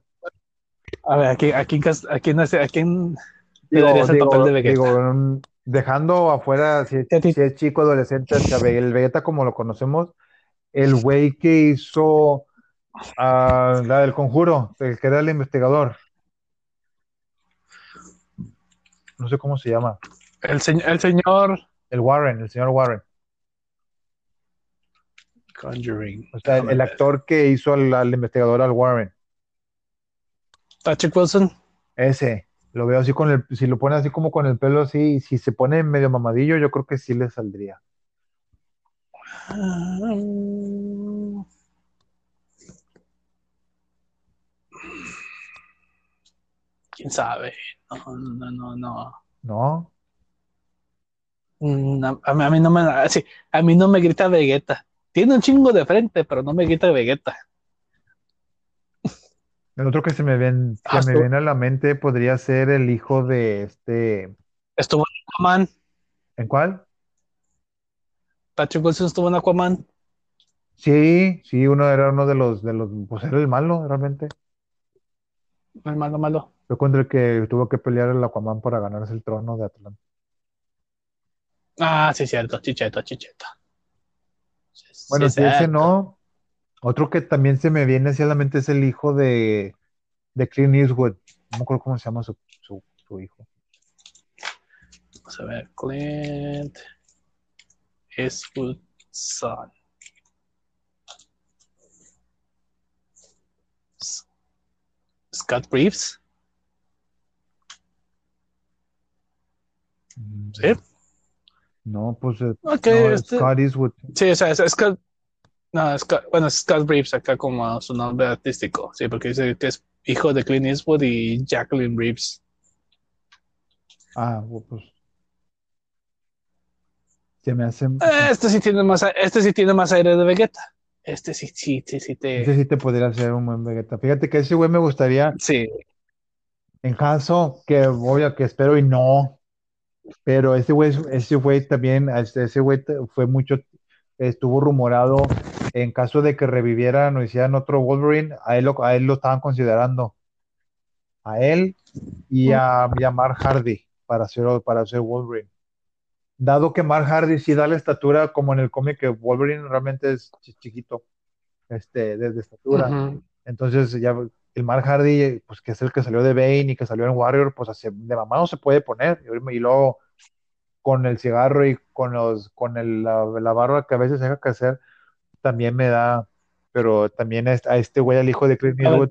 A ver, ¿a quién, a quién, a quién, a quién le Digo, darías el digo, papel de Vegeta? digo, mm, dejando afuera si, si es chico, adolescente, o sea, el Vegeta como lo conocemos, el güey que hizo ah, la del conjuro, el que era el investigador. No sé cómo se llama. El, señ- el señor El Warren, el señor Warren. Conjuring. O sea, el, el actor que hizo al, al investigador al Warren. Patrick Wilson. Ese. Lo veo así con el, si lo pone así como con el pelo así, y si se pone medio mamadillo, yo creo que sí le saldría. Ah, quién sabe. No, no, no, no. ¿No? A, mí, a mí no me, sí, a mí no me grita Vegeta. Tiene un chingo de frente, pero no me grita Vegeta. El otro que se me ven, Ah, me viene a la mente podría ser el hijo de este. Estuvo en Aquaman. ¿En cuál? Patrick Wilson estuvo en Aquaman. Sí, sí, uno era uno de los, de los, pues era el malo, realmente. El malo, malo. Fue contra el que tuvo que pelear el Aquaman para ganarse el trono de Atlanta. Ah, sí, cierto. Sí, sí, Bueno, si ese no, otro que también se me viene hacia la mente es el hijo de, de Clint Eastwood. No me acuerdo cómo se llama su, su, su hijo. Vamos a ver. Clint Eastwood son. S- Scott Reeves. Sí. No, pues eh, Ok, no, este- Scott Eastwood. Sí, o sea, es, Scott. No, Scott, bueno, es Scott Reeves acá como su nombre artístico. Sí, porque dice que es hijo de Clint Eastwood y Jacqueline Reeves. Ah, pues. Se me hace. Eh, Este sí tiene más, este sí tiene más aire de Vegeta. Este sí, sí, sí, sí te. Ese sí te podría hacer un buen Vegeta. Fíjate que ese güey me gustaría, Sí, en caso que voy a que espero y no, pero ese güey, ese güey también, ese ese güey fue mucho, estuvo rumorado en caso de que revivieran o hicieran otro Wolverine, a él lo, a él lo estaban considerando. A él y a, Mark Hardy para hacer, para hacer Wolverine. Dado que Mark Hardy sí da la estatura como en el cómic que Wolverine realmente es chi- chiquito, este, desde estatura. Entonces ya el Mark Hardy, pues que es el que salió de Bane y que salió en Warrior, pues así, de mamá no se puede poner. Y, luego con el cigarro y con los, con el, la, la barba que a veces deja crecer, también me da, pero también a este, este güey, al hijo de ver, Eastwood,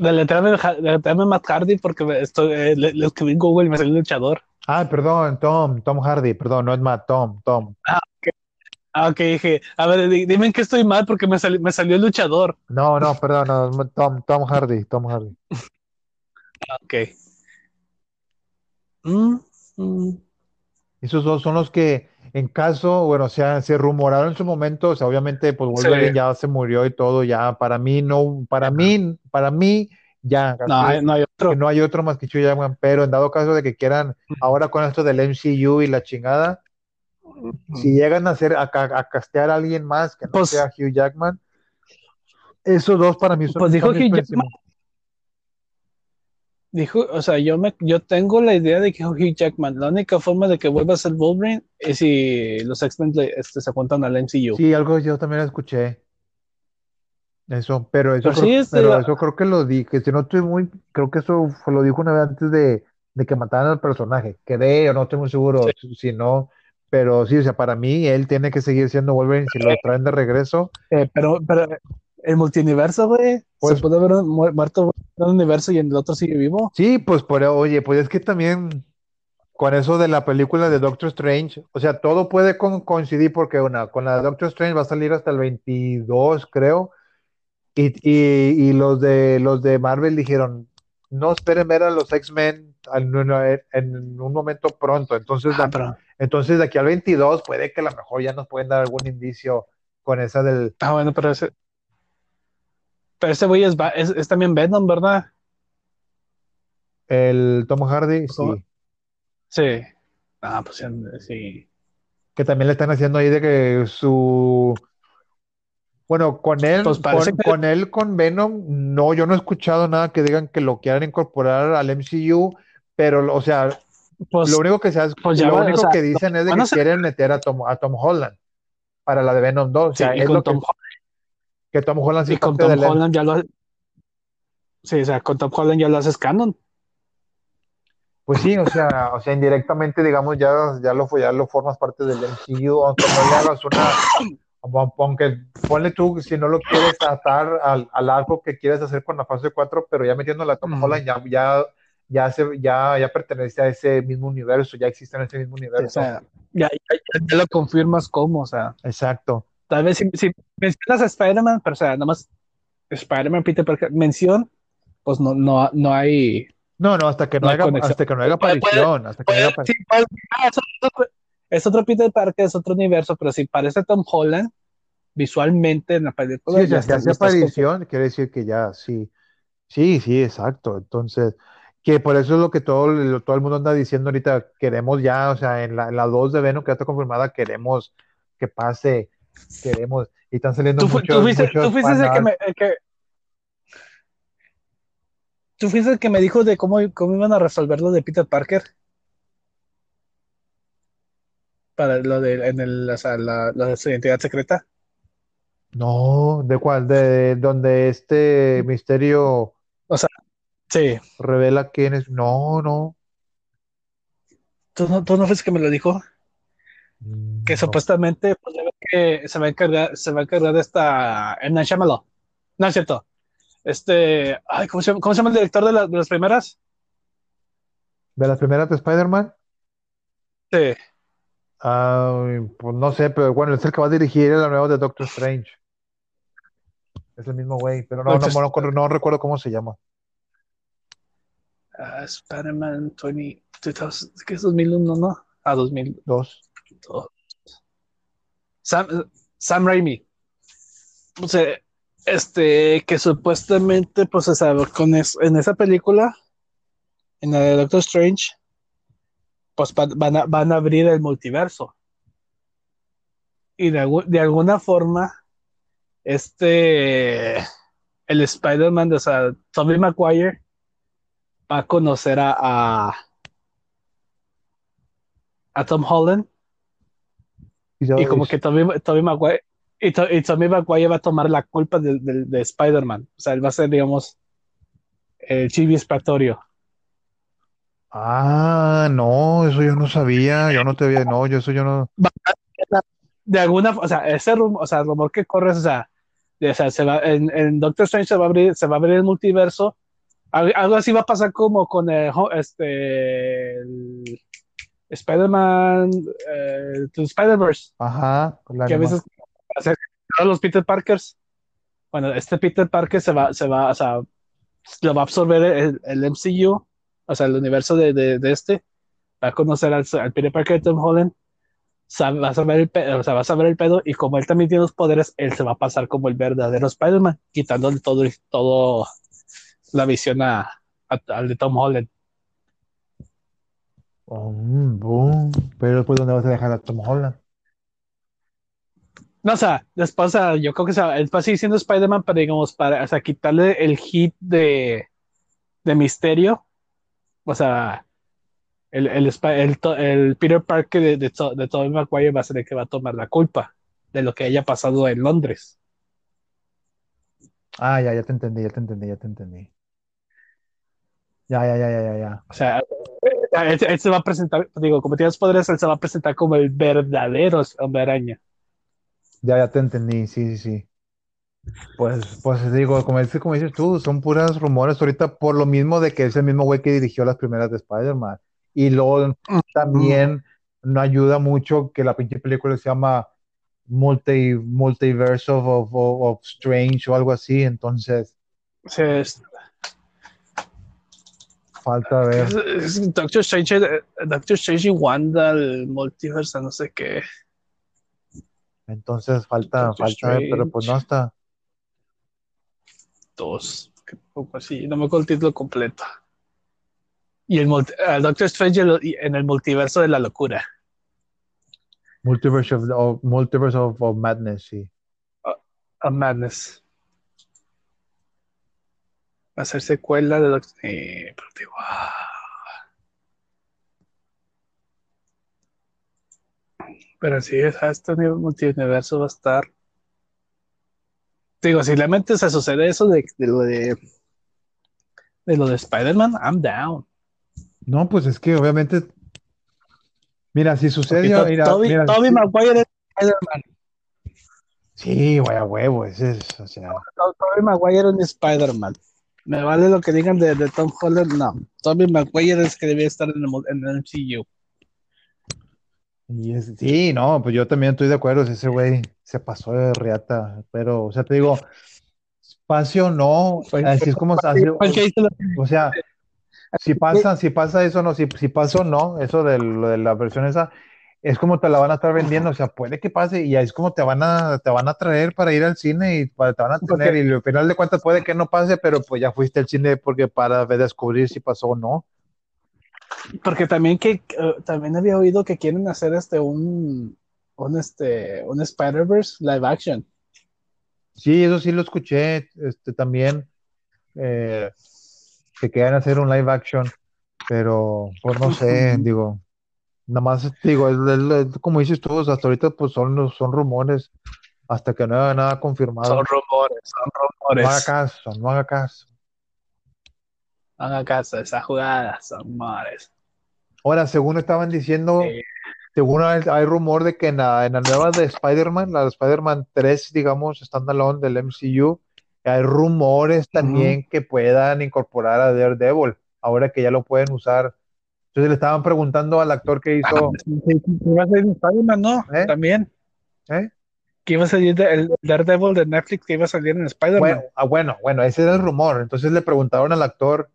deletréame Matt Hardy porque estoy, eh, le, le escribí en Google y me salió luchador. ah, perdón, Tom, Tom Hardy, perdón, no es Matt, Tom, Tom. Ah, ok, dije, a ver, di- dime en qué estoy mal porque me, sali- me salió luchador. No, no, perdón, no, Tom, Tom Hardy, Tom Hardy. Ah, Ok. Mm, mm. Esos dos son los que, en caso, bueno, o sea, se rumoraron en su momento, o sea, obviamente, pues Wolverine Sí. ya se murió y todo, ya, para mí, no, para mí, para mí, ya, No, así, hay- no hay otro. no hay otro más que Hugh Jackman, pero en dado caso de que quieran, ahora con esto del MCU y la chingada, si llegan a hacer, a, a castear a alguien más que no Pues- sea Hugh Jackman, esos dos para mí son, Pues dijo son Hugh principales. Dijo, o sea, yo me, yo tengo la idea de que Hugh Jackman, la única forma de que vuelva a ser Wolverine es si los X-Men este, se juntan al MCU. Sí, algo yo también escuché. Eso, pero eso Pero creo, sí, pero la- eso creo que lo dije, si no estoy muy, creo que eso fue- lo dijo una vez antes de, de que mataran al personaje. Quedé o no estoy muy seguro, si no, pero sí, o sea, para mí él tiene que seguir siendo Wolverine si lo traen de regreso. Eh, pero, pero el multiverso, güey, Pues- se puede haber mu- muerto en un universo y en el otro sigue vivo. Sí, pues por, oye, pues es que también con eso de la película de Doctor Strange, o sea, todo puede con- coincidir porque una, con la de Doctor Strange va a salir hasta el 22, creo. Y, y, y los de los de Marvel dijeron, no esperen ver a los X-Men en, en- en un momento pronto. Entonces, Ah, pero, entonces de aquí al 22 puede que a lo mejor ya nos pueden dar algún indicio con esa del ah, bueno, pero ese, pero ese güey es, va- es, es también Venom, ¿verdad? el Tom Hardy, ¿Cómo? sí, Sí. Ah, pues sí. que también le están haciendo ahí de que su bueno, con él, Pues con, que- con él, con Venom, no, yo no he escuchado nada que digan que lo quieran incorporar al MCU, pero, o sea, Pues, Lo único que se hace- pues lo va, o único sea, que dicen es de que ser- quieren meter a Tom, a Tom Holland para la de Venom 2. O sea, y es con lo que, que Tom Holland sí con Tom Holland ya lo Sí, o sea, con Tom Holland ya lo haces canon. Pues sí, o sea, o sea, indirectamente, digamos, ya, ya lo ya lo formas parte del MCU, aunque no le hagas una, aunque ponle tú, si no lo quieres atar al, al arco que quieres hacer con la fase 4, pero ya metiéndole a Tom. Holland, ya, ya, ya, se, ya, ya pertenece a ese mismo universo, ya existe en ese mismo O universo. sea, ya, ya- ya lo confirmas como, o sea, Exacto. Tal vez si, si mencionas a Spider-Man, pero o sea, nada más Spider-Man, Peter Parker, mención pues no, no, no hay. No, no, hasta que no, No hay haga, conexión. hasta que no haga Puede- aparición, hasta que no haga Sí, aparición. es, otro, es otro Peter Parker, es otro universo, pero si parece Tom Holland visualmente en la película. Sí, ya está- hace aparición, quiere decir que ya, sí. Sí, sí, exacto. Entonces, que por eso es lo que todo, lo- todo el mundo anda diciendo ahorita, queremos ya, o sea, en la, en la 2 de Venom que ya está confirmada, queremos que pase, queremos, y están saliendo Tú, muchos, tú fuiste, muchos tú fuiste el que me. el que- tú fuiste el que me dijo de cómo, cómo iban a resolver lo de Peter Parker. Para lo de, en el, o sea, la, de su identidad secreta. No, ¿de cuál? De donde este misterio Sí. revela quién es. No, no. ¿Tú no, tú no fuiste el que me lo dijo? Mm, Que supuestamente pues, que se va a encargar, se va a encargar de esta. Night Shyamalan. No es cierto. Este, ay, ¿cómo se llama, cómo se llama el director de, la- de las primeras? ¿De las primeras de Spider-Man? Sí. Ay, pues no sé, pero bueno, es el que va a dirigir la nueva de Doctor Strange. Es el mismo güey, pero no, no, no, recuerdo- no recuerdo cómo se llama. Ah, Spider-Man 20, 2000, ¿qué es 2001, no? Ah, 2002. Dos. Sam, Sam Raimi. O sea, este, que supuestamente, pues, con es- en esa película, en la de Doctor Strange, pues va- van a, van a abrir el multiverso. Y de, de alguna forma, este, el Spider-Man, de, o sea, Tobey Maguire, va a conocer a, a, a Tom Holland Y, como que Tobey, Tobey Maguire y, To- y Tobey Maguire va a tomar la culpa de, de- de Spider-Man. O sea, él va a ser, digamos, el chivo expiatorio. Ah, no, eso yo no sabía, yo no te había, no, yo eso yo no. De alguna, o sea, ese rumor, o sea, el rumor que corre, o sea, de- o sea, se va, en, en Doctor Strange se va a abrir, se va a abrir el multiverso. Al- Algo así va a pasar como con el, este, el Spider-Man, eh, Spider-Verse. Ajá, con la que a veces todos los Peter Parkers. Bueno, este Peter Parker se va, se va, o sea, lo va a absorber el, el MCU, o sea, el universo de, de, de este. Va a conocer al, al Peter Parker de Tom Holland. sabe- va a saber el pedo, o sea, va a saber el pedo. Y como él también tiene los poderes, él se va a pasar como el verdadero Spider-Man, quitándole todo, todo la visión a, a- al de Tom Holland. Oh, boom. Pero después, ¿dónde vas a dejar a Tom Holland? No, o sea, después, o sea, yo creo que o sea, él va a seguir siendo Spider-Man, pero digamos, para, o sea, quitarle el hit de, de misterio. O sea, el, el, el, Peter Parker de, de, de Tobey Maguire va a ser el que va a tomar la culpa de lo que haya pasado en Londres. Ah, ya, ya te entendí, ya te entendí, ya te entendí. Ya, ya, ya, ya, ya, ya. O sea, él, él se va a presentar, digo, como tiene los poderes, él se va a presentar como el verdadero hombre araña. Ya, ya te entendí, sí, sí, sí. Pues, pues digo, como dices, como dices tú, son puras rumores ahorita por lo mismo de que es el mismo güey que dirigió las primeras de Spider-Man. Y luego también no ayuda mucho que la pinche película se llama Multi, Multiverse of, of, of- Strange o algo así, entonces sea, es- falta ver. Doctor Strange, eh, Doctor Strange y Wanda, el multiverso, no sé qué. Entonces falta, Doctor falta ver, pero pues no está. dos, que poco así, no me acuerdo el título completo. Y el, el Doctor Strange en el- multiverso de la locura. Multiverse of, of- Multiverse of, of Madness, sí. A Madness. Va a ser secuela de Doctor eh, pero digo, ah. Sea, este multiverso va a estar. Digo, si realmente se sucede eso de, de lo de de lo de Spider-Man, I'm down. No, pues es que obviamente. Mira, si sucede. To- mira, Toby, mira, Toby sí, Maguire es Spider-Man. sí, güey, a huevo, ese es, o sea. To- Tobey Maguire es Spider-Man. Me vale lo que digan de, de Tom Holland, no. Tobey Maguire es que debía estar en el, en el MCU. Y es- sí, no, pues yo también estoy de acuerdo, ese güey se pasó de reata, pero, o sea, te digo, pase o no, Fue- así es como, así- hizo la- o sea, si pasa, si pasa eso no, si, si pasa o no, eso de, de la versión esa, es como te la van a estar vendiendo, o sea, puede que pase y es como te van a, te van a traer para ir al cine y para, te van a tener Porque- y al final de cuentas puede que no pase, pero pues ya fuiste al cine porque para descubrir si pasó o no. Porque también que eh, también había oído que quieren hacer este un un este un Spider-Verse live action. Sí, eso sí lo escuché, este también, eh, que querían hacer un live action, pero pues no sé, digo, nada más digo, es, es- es como dices tú, hasta ahorita pues son, son rumores, hasta que no haya nada confirmado. Son rumores, son No haga rumores. caso, no haga caso. No haga caso de esa jugada, son rumores. Ahora, según estaban diciendo, Sí. según hay, hay rumor de que en la, en la nueva de Spider-Man, la de Spider-Man 3, digamos, standalone del MCU, hay rumores también que puedan incorporar a Daredevil, ahora que ya lo pueden usar. Entonces le estaban preguntando al actor que hizo, Sí, que iba a salir en Spider-Man, ¿no? ¿Eh? También. ¿eh? Que iba a salir de- el Daredevil de Netflix que iba a salir en Spider-Man. Bueno, ah, bueno, bueno, ese era el rumor. Entonces le preguntaron al actor,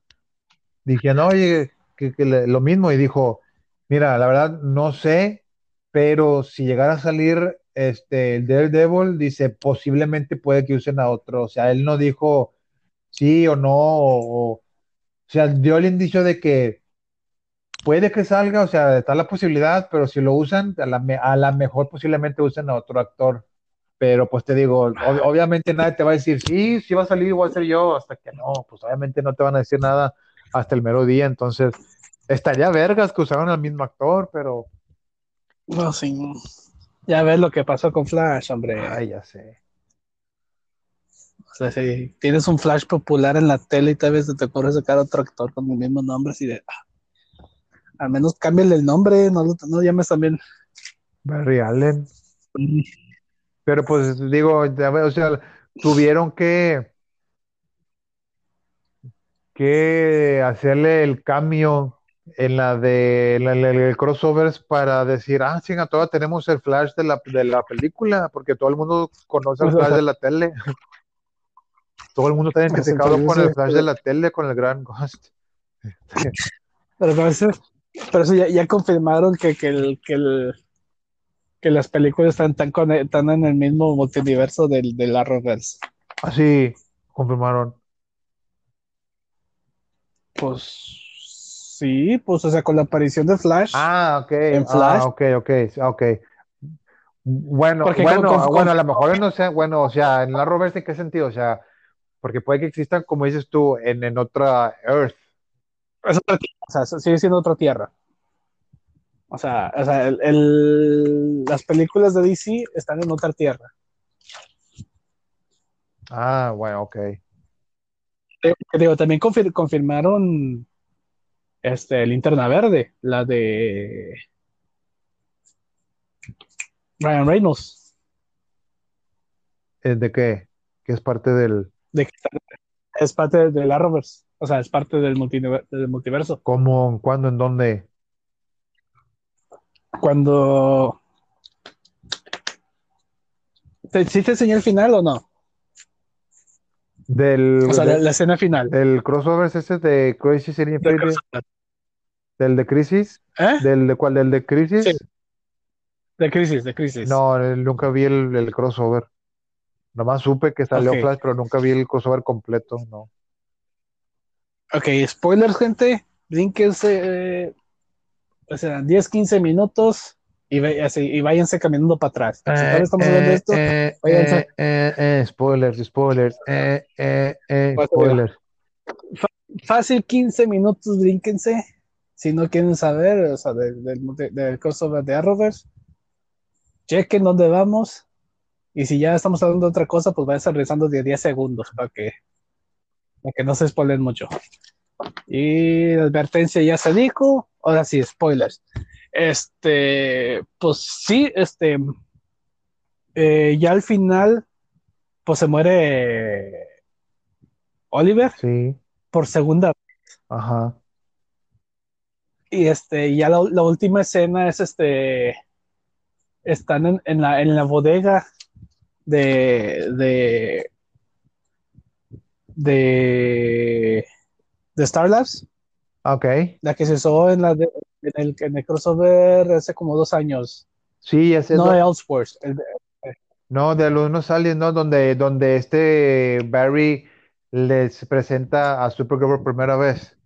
dijeron, oye, que, que le- lo mismo, y dijo, mira, la verdad no sé, pero si llegara a salir este el Daredevil, dice, posiblemente puede que usen a otro. O sea, él no dijo sí o no, o, o sea, dio el indicio de que puede que salga, o sea, está la posibilidad, pero si lo usan, a la, me- a la mejor posiblemente usen a otro actor. Pero pues te digo, ob- obviamente nadie te va a decir, sí, sí va a salir, voy a ser yo, hasta que no, pues obviamente no te van a decir nada hasta el mero día, entonces estaría vergas que usaran al mismo actor, pero, No, sí. Ya ves lo que pasó con Flash, hombre. ay, ya sé. O sea, si tienes un Flash popular en la tele y tal vez te ocurre sacar otro actor con el mismo nombre, así de. ah, al menos cámbiale el nombre, no lo no llames también. Barry Allen. Pero pues digo, o sea, tuvieron que, que hacerle el cambio en la de en la- en el crossovers para decir, ah, sí, ahora tenemos el flash de la, de la película, porque todo el mundo conoce el (laughs) flash de la tele. Todo el mundo está (laughs) identificado con el flash de la tele, con el Grand (laughs) Ghost. Pero por eso, por eso ya, ya confirmaron que, que, el, que, el, que las películas están, tan conne- están en el mismo multiverso del, del Arrowverse. Así confirmaron. Pues sí, pues o sea, con la aparición de Flash. Ah, ok. En Flash. Ah, ok, ok, ok. Bueno, Porque bueno, con- con- bueno, a lo mejor no sé, bueno, o sea, en la Roverse, ¿en qué sentido? O sea, porque puede que existan, como dices tú, en, en otra Earth. Es otra tierra, o sea, sigue siendo otra tierra. O sea, o sea el- el- las películas de DC están en otra tierra. Ah, bueno, ok. Eh, Digo, también confir- confirmaron este, Linterna Verde, la de Ryan Reynolds, ¿Eh, ¿De qué? Que es parte del, de que es parte del Arrowverse, o sea, es parte del, multiverso. cómo, cuándo, en dónde. Cuando... ¿Te, ¿Sí te enseñé el final o no? Del, O sea, la, escena final. del crossover ese de Crisis in De- Infinity, del de Crisis, ¿Eh? del de cuál, del de Crisis. Sí. De crisis, de crisis. No, eh, nunca vi el, el crossover. Nomás supe que salió. Flash, pero nunca vi el crossover completo, no. Ok, spoilers, gente. Brínquense, eh, o sea, 10, 15 minutos y, ve- así, y váyanse caminando para atrás. Si todavía estamos hablando de esto, eh, váyanse. eh, eh, eh, spoilers, spoilers, eh, eh, eh, spoilers. fácil 15 minutos, brínquense. Si no quieren saber, o sea, del, del crossover de Arrowverse, chequen dónde vamos. Y si ya estamos hablando de otra cosa, pues vayan regresando de 10 segundos para que, para que no se spoilen mucho. Y la advertencia ya se dijo. Ahora sí, spoilers. Este, pues sí, este, eh, ya al final, pues se muere Oliver Sí, por segunda ajá. Y este, ya la, la última escena es este. Están en, en la, en la bodega de, de, de, de Star Labs, Ok. la que se usó en, la de- en, el, en el crossover hace como dos años. Sí, ese No de Elseworlds, el de- no, de los aliens, ¿no? Donde, donde este Barry les presenta a Supergirl por primera vez.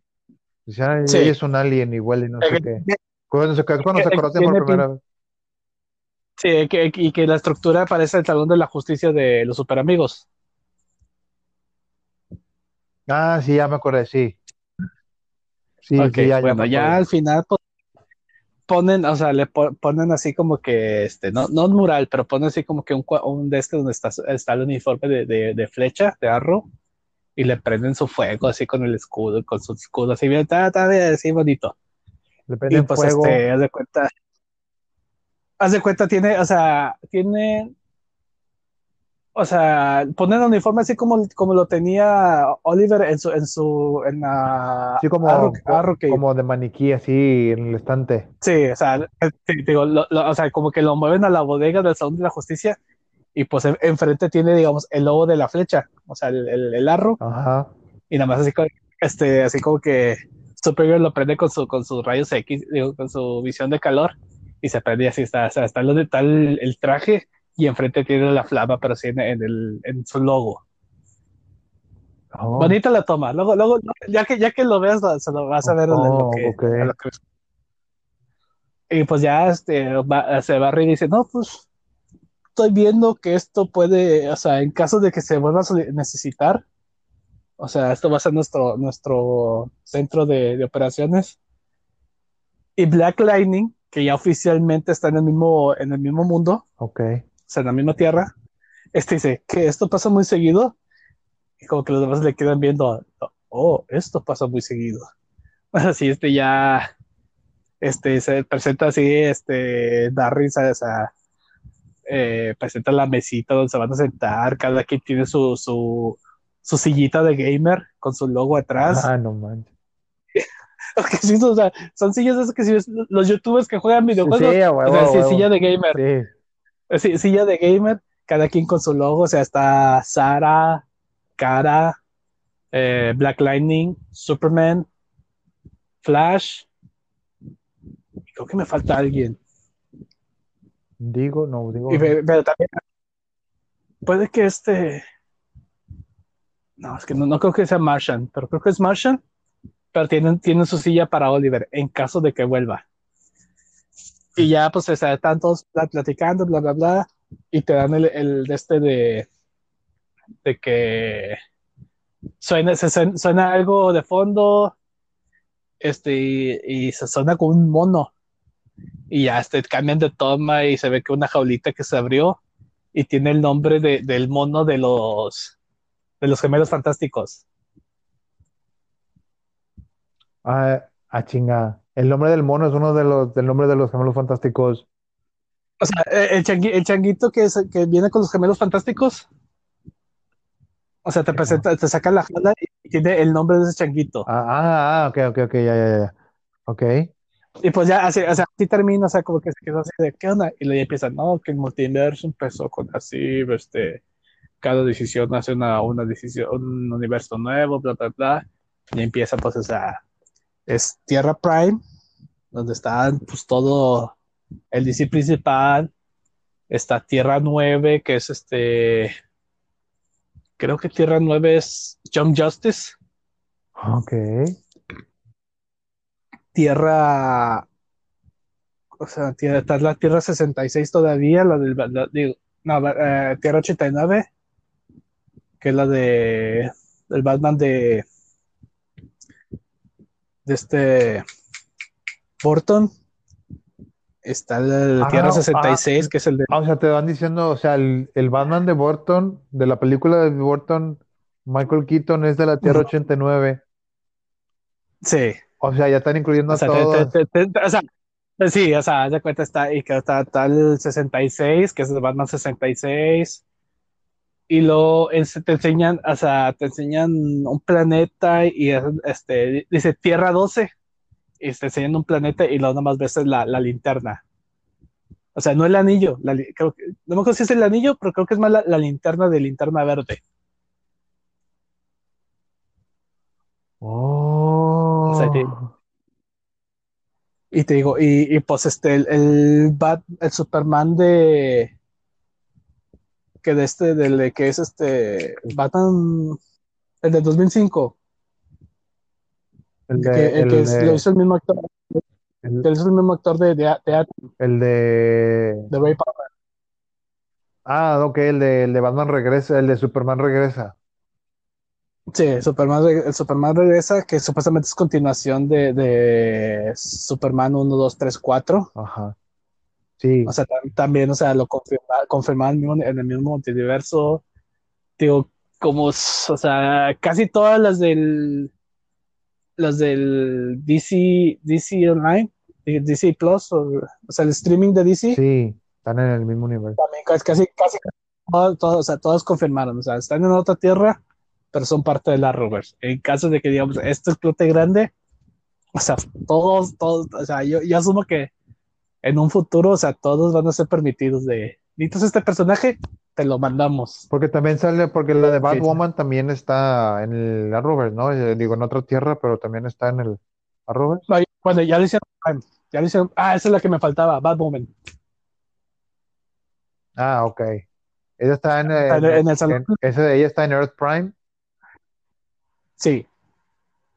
Dice, "Ay, Sí. ella es un alien igual y no sé qué. Cuando se, cuando se que- conocen por primera vez. sí, que- y que la estructura parece el Salón de la Justicia de los Superamigos. Ah, sí, ya me acordé, sí. Sí, sí, ya, bueno, ya al final pues, ponen, o sea, le po- ponen así como que, este, no, no un mural, pero ponen así como que un, un de este donde está, está el uniforme de, de, de flecha, de arro, y le prenden su fuego así con el escudo, con su escudo así bien, ta, ta, bien, así bonito. Le Y prenden pues fuego. este, haz de cuenta, haz de cuenta, tiene, o sea, tiene, o sea, ponen el uniforme así como, como lo tenía Oliver en su, en su, en la Sí, como, Cave. como de maniquí, así en el estante. Sí, o sea, eh, digo, lo- lo- o sea, como que lo mueven a la bodega del Salón de la Justicia y pues en- enfrente tiene, digamos, el logo de la flecha, o sea, el, el, el arro, Ajá. y nada más así, este, así como que Supergirl lo prende con, su, con sus rayos X, digo, con su visión de calor, y se prende así, está, o sea, está, lo de, está el, el traje y enfrente tiene la flama, pero sí en, en el, en su logo. Oh, Bonita la toma, luego, luego, ya que, ya que lo veas, se lo vas a ver en lo Oh, que, ok. en lo que- Y pues ya este, va- se va a reír y dice, no, pues estoy viendo que esto puede, o sea, en caso de que se vuelva a necesitar, o sea, esto va a ser nuestro, nuestro centro de, de operaciones. Y Black Lightning, que ya oficialmente está en el mismo, en el mismo mundo, ok. O sea, en la misma tierra, este dice que esto pasa muy seguido. Y como que los demás le quedan viendo, oh, esto pasa muy seguido. (laughs) Así, este ya, este, se presenta así, este, Darry, ¿sabes? O sea, eh, presenta la mesita donde se van a sentar, cada quien tiene su, su, su sillita de gamer con su logo atrás. Ah, no manches. (laughs) Sí, o sea, son sillas esas que si los youtubers que juegan Sí, videojuegos, o huevo, sea, a sí, silla de gamer. Sí. Sí, silla de gamer, cada quien con su logo, o sea, está Sara, Cara, eh, Black Lightning, Superman, Flash. Creo que me falta alguien. Digo, no, digo. Y pero también puede que este. No, es que no, no creo que sea Martian, pero creo que es Martian. Pero tienen, tienen su silla para Oliver en caso de que vuelva. Y ya, pues, o sea, están todos pla- platicando, bla, bla, bla. Y te dan el, el este de. de que. Suena, se suena, algo de fondo. Este, y, se suena como un mono y ya este, cambian de toma y se ve que una jaulita que se abrió y tiene el nombre de, del mono de los de los gemelos fantásticos. Ah, ah, chinga. El nombre del mono es uno de los, del nombre de los gemelos fantásticos. O sea, eh, el, el changuito que, es- que viene con los gemelos fantásticos. O sea, te presenta, te saca la jaula y tiene el nombre de ese changuito. Ah, ah, ah, ok, ok, ok, ya, ya, ya. Ok. Y pues ya, así, o sea, así termina, o sea, como que se quedó así de, ¿qué onda? Y luego ya empieza, no, que el multiverso empezó con así, este, cada decisión hace una, una decisión, un universo nuevo, bla, bla, bla. Y empieza, pues, o sea, es Tierra Prime, donde está, pues, todo el DC principal. Está Tierra 9, que es este, creo que Tierra 9 es Young Justice. Ok. Tierra, o sea, tierra, está la Tierra 66 todavía, la del, la- digo, no, eh, Tierra 89, que es la de el Batman de de este Burton. Está la, la Ah, Tierra ah, 66, que es el de Ah, o sea, te van diciendo, o sea, el, el Batman de Burton, de la película de Burton, Michael Keaton es de la Tierra Ujú. 89. sí, O sea, ya están incluyendo o a sea, todos. te- te- te- o sea, sí, o sea, de cuenta está y que está, está el 66, que es el Batman 66. y luego es- te enseñan, o sea, te enseñan un planeta y es, este, dice Tierra 12 y te enseñan un planeta y luego nomás ves la, la linterna. O sea, no el anillo, la creo que, no me acuerdo si es el anillo, pero creo que es más la, la linterna de linterna verde. Oh. O sea, te- y te digo, y, y pues este, el, el, Bat- el Superman de. Que de este, del de que es este. Batman. El de 2005. El que, de, el que el es- de- lo hizo el mismo actor. el- Que es el mismo actor de, de, de, el de- de Ray Palmer. ah, ok, el de, el de Batman regresa, el de Superman regresa. Sí, Superman, el Superman regresa, que supuestamente es continuación de, de Superman 1, 2, 3, 4. Ajá. Sí, O sea, tam- también, o sea, lo confirma, confirmaron en el mismo- en el mismo multiverso. Digo, como, o sea, casi todas las del, las del DC, DC Online, eh, DC Plus, o, o sea, el streaming de DC, sí, están en el mismo universo. también casi, casi, casi todas, o sea, todas confirmaron, o sea, están en otra tierra, pero son parte de la Rovers. En caso de que, digamos, esto explote grande, o sea, todos, todos, o sea, yo, yo asumo que en un futuro, o sea, todos van a ser permitidos de, necesitas este personaje, te lo mandamos. Porque también sale, porque la de Sí. Batwoman también está en el Arrowverse, ¿no? Eh, Digo, en otra tierra, pero también está en el Arrowverse. No, Bueno, ya lo hicieron, ya hicieron, ah, esa es la que me faltaba, Batwoman. Ah, ok. Ella está en, En, el salón, en- ese- ella está en Earth Prime. sí,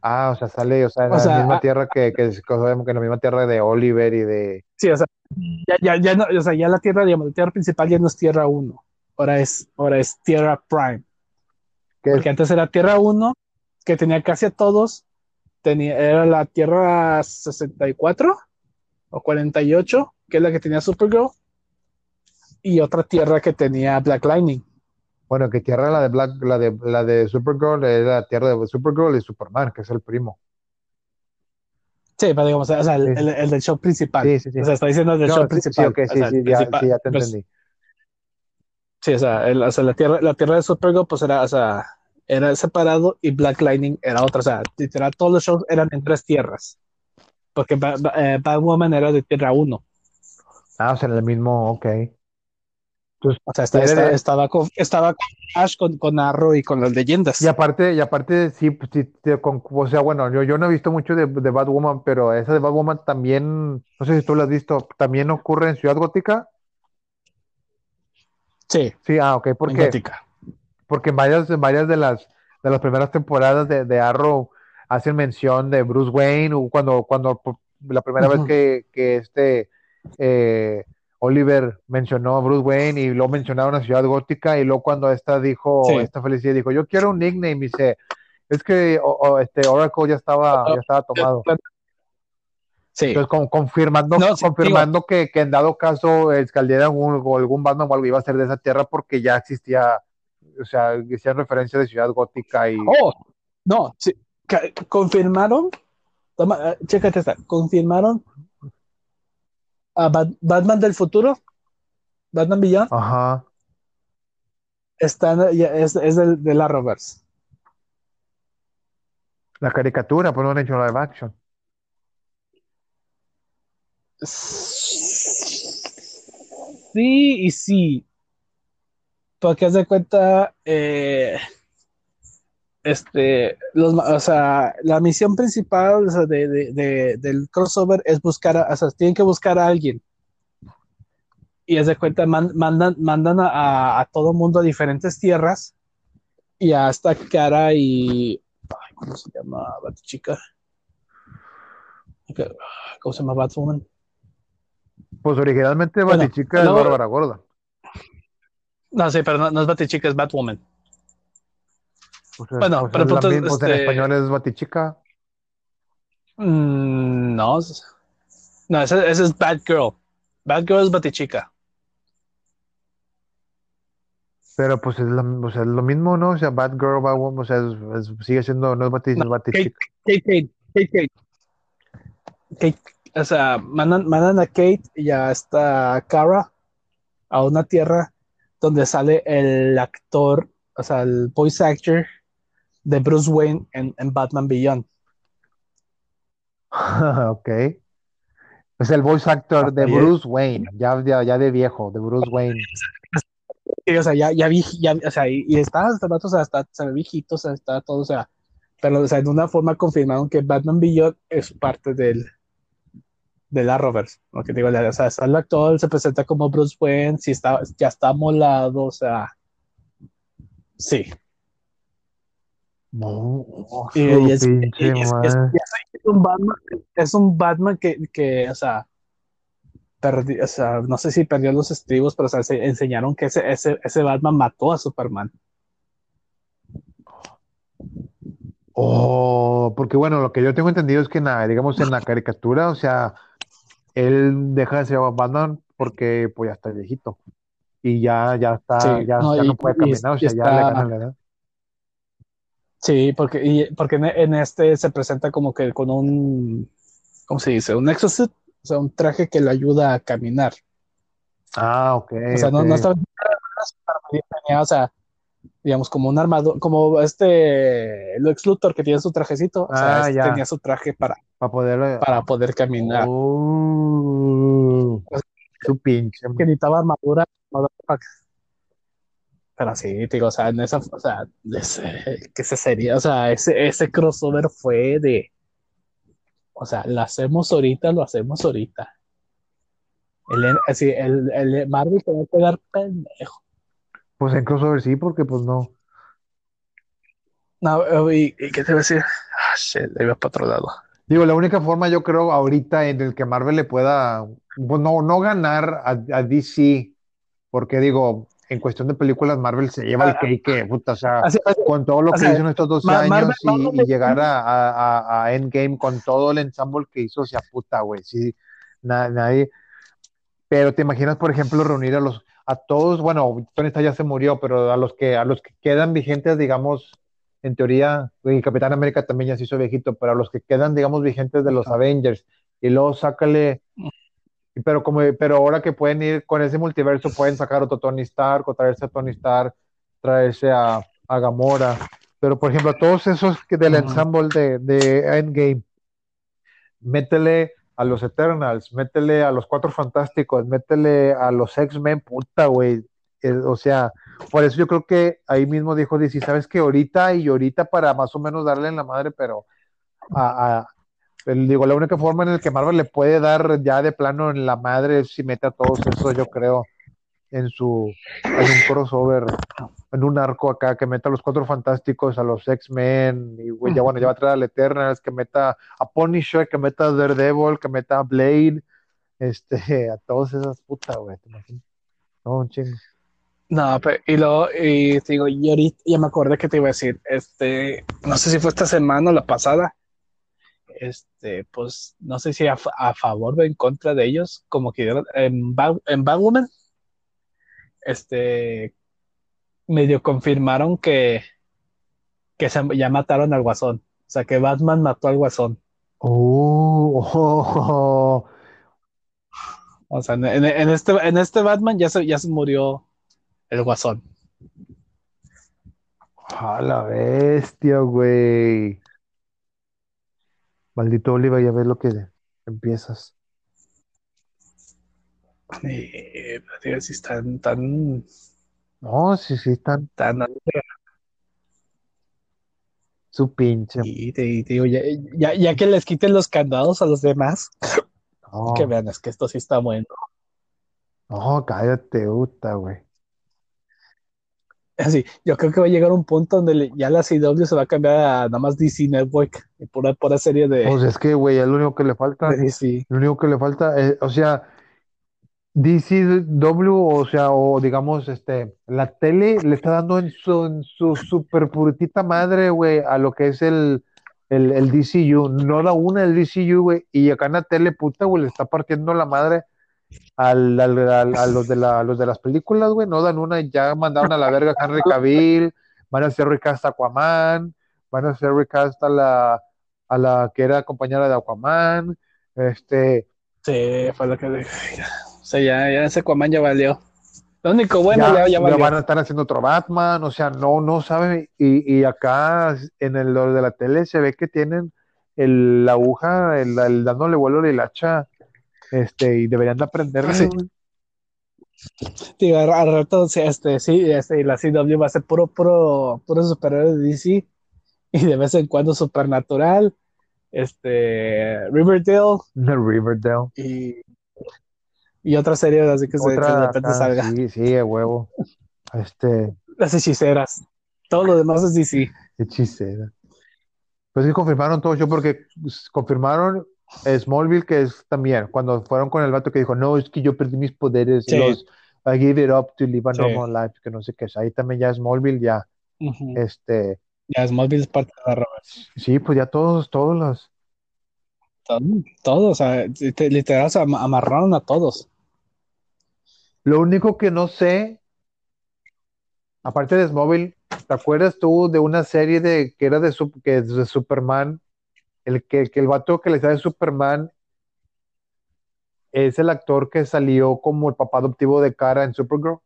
Ah, o sea, sale, o sea, en O la sea, misma ah- tierra que, que sabemos que en la misma tierra de Oliver y de. sí, o sea, ya, ya, ya no, o sea, ya la tierra, digamos, la tierra principal ya no es Tierra 1, ahora es, ahora es Tierra Prime. Porque antes era Tierra 1, que tenía casi a todos. Tenía, era la Tierra 64 o 48, que es la que tenía Supergirl. Y otra tierra que tenía Black Lightning. bueno, que tierra la de Black, la de la de Supergirl, es la tierra de Supergirl y Superman, que es el primo. Sí, pero digamos, o sea, el, Sí. el- el del show principal. Sí, sí, sí. O sea, está diciendo el del No, show principal. sí, o sí, sea, sí, el ya, principal, ya te pues, entendí. Sí, o sea, el- o sea, la tierra, la tierra de Supergirl, pues era, o sea, era separado y Black Lightning era otra. O sea, literal, todos los shows eran en tres tierras. Porque Ba- Ba- eh, Batwoman era de Tierra 1. Ah, o sea, en el mismo, ok. O sea, está- Era está- de- estaba, con, estaba con Ash, con, con Arrow y con las leyendas. Y aparte, y aparte, sí, pues, sí, con- o sea, bueno, yo, yo no he visto mucho de, de Batwoman, pero esa de Batwoman también, no sé si tú la has visto, también ocurre en Ciudad Gótica. Sí, Sí, ah, ok, en porque, Gótica. porque en varias, en varias de las, de las primeras temporadas de, de Arrow hacen mención de Bruce Wayne, cuando, cuando la primera vez que, que este eh, Oliver mencionó a Bruce Wayne y luego mencionaron a Ciudad Gótica, y luego cuando esta dijo, Sí. esta Felicidad dijo, yo quiero un nickname, y dice, es que o- o, este Oracle ya estaba, ya estaba tomado. Sí, Entonces, con- confirmando, No, sí, confirmando que, que en dado caso escaldiera algún, o algún Batman o algo iba a ser de esa tierra porque ya existía, o sea, hacían referencia de Ciudad Gótica y Oh, no, sí. Confirmaron. Toma, eh, chécate esta. Confirmaron a Bat- Batman del futuro. Batman Beyond. ajá, Está, es, es del, de la Roberts. la caricatura, pues no han hecho live action. Sí y sí. Porque haz de cuenta, eh, este, o sea, la misión principal de, de- de- del crossover es buscar, a, o sea, tienen que buscar a alguien. Y haz de cuenta, man- mandan, mandan a todo mundo a diferentes tierras y a esta cara y, ay, ¿cómo se llama? Batichica. ¿Cómo se llama Batwoman? Pues originalmente Bueno, Batichica es luego- Bárbara Gorda. No, sí, pero no, no es Batichica, es Batwoman. Es- Bueno, pero es punto es, pues en este- español es Batichica. Mm, no, es- no, ese, ese es Batgirl. Batgirl es Batichica. Pero pues es, la- o sea, es lo mismo, ¿no? O sea, Batgirl, Batwoman, o sea, es- es- sigue siendo, no es Bati- No, es Batichica. Kate, Kate, Kate, Kate. Kate, o sea, mandan, mandan a Kate y a esta Kara a una tierra donde sale el actor, o sea, el voice actor de Bruce Wayne en, en Batman Beyond. (laughs) Ok. Es el voice actor de. Bruce Wayne, ya, ya, ya de viejo, de Bruce Wayne. Y, o sea, ya, ya vi, ya, o sea, y, y está, vato, o sea, está, se ve viejito, o sea, está todo, o sea, pero o sea, en una forma confirmaron que Batman Beyond es parte del de la Roberts, lo que digo, o sea, el actor se presenta como Bruce Wayne, si está, ya está molado, o sea, sí. No, Y- es, un Batman, es un Batman que, que, o sea, perdi- o sea, no sé si perdió los estribos, pero o sea, se enseñaron que ese, ese, ese Batman mató a Superman. Oh, porque bueno, lo que yo tengo entendido es que en la, digamos, en la caricatura, o sea, él deja de ser Batman porque pues ya está viejito. Y ya, ya está, Sí, ya, no, ya y- no puede caminar, o sea, ya le está- gana la edad. Sí, porque, y, porque en, en este se presenta como que con un, ¿cómo se dice? Un exosuit, o sea, un traje que le ayuda a caminar. Ah, ok, O sea, no, ok. no estaba tenía, o sea, digamos, como un armador, como este, el ex Luthor que tiene su trajecito, o sea, Ah, este tenía su traje para, Para poder. para poder caminar. Oh, su pinche. que necesitaba armadura, armadura para que- Pero sí, te digo, o sea, en esa, o sea, ese, que ese sería, o sea, ese, ese crossover fue de, o sea, lo hacemos ahorita, lo hacemos ahorita. El, así, el, el Marvel tenía que dar pendejo. Pues en crossover sí, porque pues no. No, y, y ¿qué te iba a decir? Ah, shit, le iba para otro lado. Digo, la única forma yo creo ahorita en el que Marvel le pueda, pues no, no ganar a, a DC, porque digo, en cuestión de películas, Marvel se lleva el Ah, cake, puta, o sea, Así, así, con todo lo que hizo en estos 12 Ma- Marvel- años y, Marvel y le- llegar a, a- a- a Endgame con todo el ensemble que hizo, o sea, puta, güey, sí, na- nadie. Pero te imaginas, por ejemplo, reunir a los, a todos, bueno, Tony Stark ya se murió, pero a los que, a los que quedan vigentes, digamos, en teoría, y Capitán América también ya se hizo viejito, pero a los que quedan, digamos, vigentes de los Avengers, y luego sácale, pero como, pero ahora que pueden ir con ese multiverso, pueden sacar otro Tony Stark, o traerse a Tony Stark, traerse a, a Gamora, pero por ejemplo, a todos esos que del ensemble de, de Endgame, métele a los Eternals, métele a los Cuatro Fantásticos, métele a los X-Men, puta, güey. Eh, o sea, por eso yo creo que ahí mismo dijo DC, sabes que ahorita y ahorita para más o menos darle en la madre, pero a, el- digo, la única forma en la que Marvel le puede dar ya de plano en la madre es si mete a todos esos, yo creo, en su, en un crossover, en un arco acá, que meta a los Cuatro Fantásticos, a los X-Men, y güey, ya bueno, ya va a traer al Eternals, que meta a Punisher, que meta a Daredevil, que meta a Blade, este, (laughs) a todas esas putas, güey, te imaginas. No, un chingo. No, pero, y luego, y te digo, y ahorita ya me acordé que te iba a decir, este, no sé si fue esta semana o la pasada, este, pues, no sé si a, a favor o en contra de ellos, como que en, en Batwoman, este, medio confirmaron que, que se, ya mataron al Guasón, o sea, que Batman mató al Guasón, Oh, oh, o sea, en, este, en este Batman ya se, ya se murió el Guasón. a la bestia, güey. Maldito Oliva, ya ves lo que empiezas. Digo, si están tan, No, sí, sí, están tan su pinche. Y te, y te digo, ya, ya, ya que les quiten los candados a los demás, (laughs) No, que vean, es que esto sí está bueno. no, cállate, puta, güey. Así, yo creo que va a llegar un punto donde le- ya la CW se va a cambiar a nada más DC Network y pura, pura serie de, Pues es que, güey, es lo único que le falta. (laughs) de DC. Lo único que le falta, es, o sea, DCW, o sea, o digamos, este, la tele le está dando en su, en su super puritita madre, güey, a lo que es el, el, el DCU. No da una el DCU, güey, y acá en la tele, puta, güey, le está partiendo la madre al, al- al- a los de la, los de las películas, güey, no dan una, ya mandaron a la verga a Henry Cavill, van a hacer recast a Aquaman, van a hacer recast a la, a la que era compañera de Aquaman, este, Sí, fue lo que. O sea, ya, ya ese Aquaman ya valió. Lo único bueno ya, ya, ya valió. van a estar haciendo otro Batman, o sea, no, no saben, y, y acá en el lo de la tele se ve que tienen el, la aguja, el, el dándole vuelo del hacha, este, y deberían de aprenderle, Sí. al, al rato, sí, este, sí, este, y la CW va a ser puro, puro, puro superhéroe de DC. y de vez en cuando Supernatural, este, Riverdale. (laughs) Riverdale. Y, y otra serie así que, otra, se, de repente ah, salga. Sí, sí, de huevo. Este. Las hechiceras. Todo lo demás es DC. Hechicera. Pues sí, confirmaron todo yo porque confirmaron Smallville, que es también cuando fueron con el vato que dijo, no, es que yo perdí mis poderes, los I give it up to live a normal life, que no sé qué es. Ahí también ya Smallville, ya. Este. Ya Smallville es parte de la Robert. Sí, pues ya todos, todos los. Todos, o sea, literal se amarraron a todos. Lo único que no sé, aparte de Smallville, ¿te acuerdas tú de una serie de que era de, que de Superman? El que, que el vato que le sale Superman es el actor que salió como el papá adoptivo de Cara en Supergirl.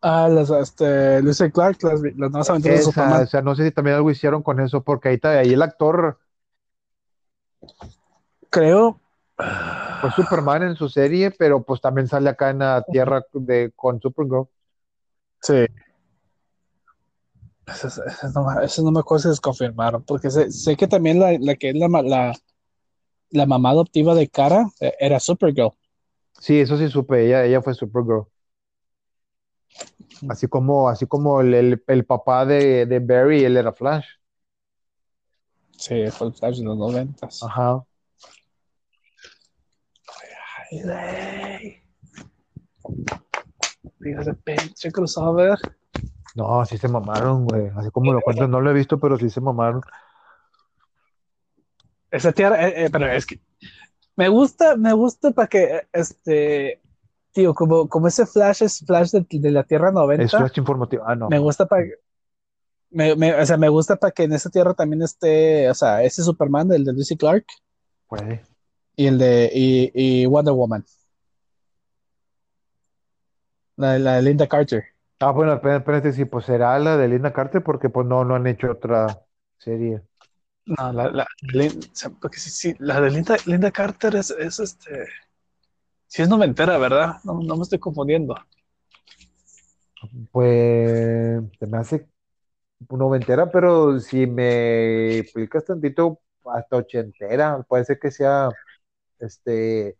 Ah, las, este, Lucy Clark, las, las nuevas aventuras de Superman. O sea, no sé si también algo hicieron con eso, porque ahí, está, ahí el actor. Creo. Fue Superman en su serie, pero pues también sale acá en la Tierra de, con Supergirl. Sí. Eso, no, me acuerdo si desconfirmaron, porque sé, que también la, la que es la, la, la mamá adoptiva de Cara eh, era Supergirl. Sí, eso sí supe, ella, ella fue Supergirl. Así como, así como el, papá de, de, Barry, él era Flash. Sí, fue el Flash de los noventas. Ajá. Ay, Fíjate, pinche crossover. No, sí se mamaron, güey. Así como lo cuento, no lo he visto, pero sí se mamaron. Esa tierra, eh, eh, pero es que me gusta, me gusta para que, este, tío, como, como ese flash es flash de, la Tierra 90. Es flash informativo, ah, no. Me gusta para me, me, o sea, me gusta para que en esa tierra también esté, o sea, ese Superman, el de Lucy Clark. Y el de, y, y Wonder Woman. La, la, de Linda Carter. Ah, bueno, espérate, sí, pues será la de Linda Carter porque pues no, no han hecho otra serie. No, la, la, porque sí, la de Linda, Linda Carter es, es este. Sí, es noventera, ¿verdad? No, no me estoy confundiendo. Pues se me hace noventera, pero si me explicas tantito, hasta ochentera, puede ser que sea este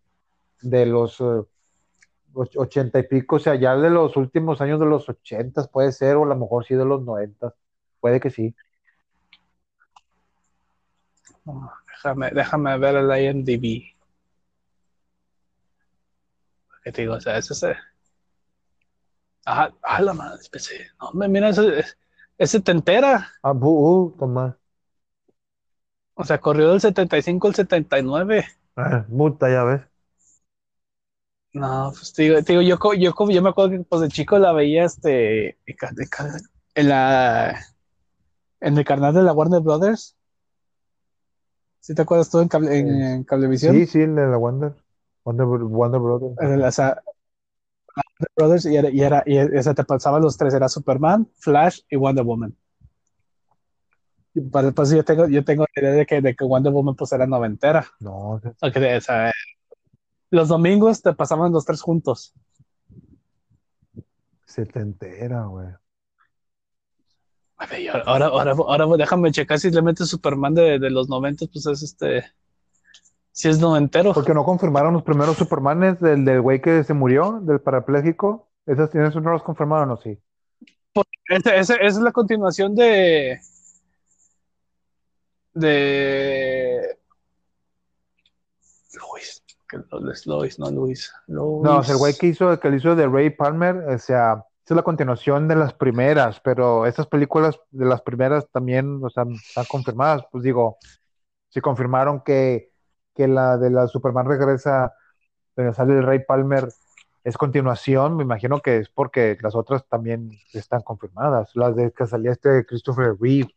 de los eh, ochenta y pico, o sea, ya de los últimos años de los ochentas puede ser, o a lo mejor sí de los noventas, puede que sí déjame, déjame ver el IMDb. ¿Qué te digo? O sea, ese es. Ah, ah, la madre, especie. No, mira, ese, ese te entera. Ah, uh, toma. O sea, corrió del 75 al 79. Ah, multa, ya ves. No, pues digo, digo yo, yo, yo, me acuerdo que pues de chico la veía este en la en el canal de la Warner Brothers ¿Sí te acuerdas tú en, cable, en, Cablevisión? Sí, sí, de la Wonder. Wonder, Wonder Brothers. O sea, Wonder Brothers y, era, y, era, y esa te pasaban los tres, era Superman, Flash y Wonder Woman. Para pues yo tengo, yo tengo la idea de que, de que Wonder Woman pues era noventera. No. Okay, o sea, los domingos te pasaban los tres juntos. Setentera, güey. Ahora, ahora, ahora déjame checar si le metes Superman de, de los 90, pues es este. Si es noventero. Porque no confirmaron los primeros Supermanes del, del güey que se murió, del parapléjico. ¿Esos, ¿Esos no los confirmaron o sí? esa es la continuación de. De. Luis. Luis, no Luis. Luis. No, el güey que hizo, que hizo de Ray Palmer, o sea, es la continuación de las primeras, pero estas películas de las primeras también o sea, están confirmadas. Pues digo, si confirmaron que, que la de la Superman regresa, donde sale el Rey Palmer, es continuación, me imagino que es porque las otras también están confirmadas. Las de que salía este Christopher Reeve.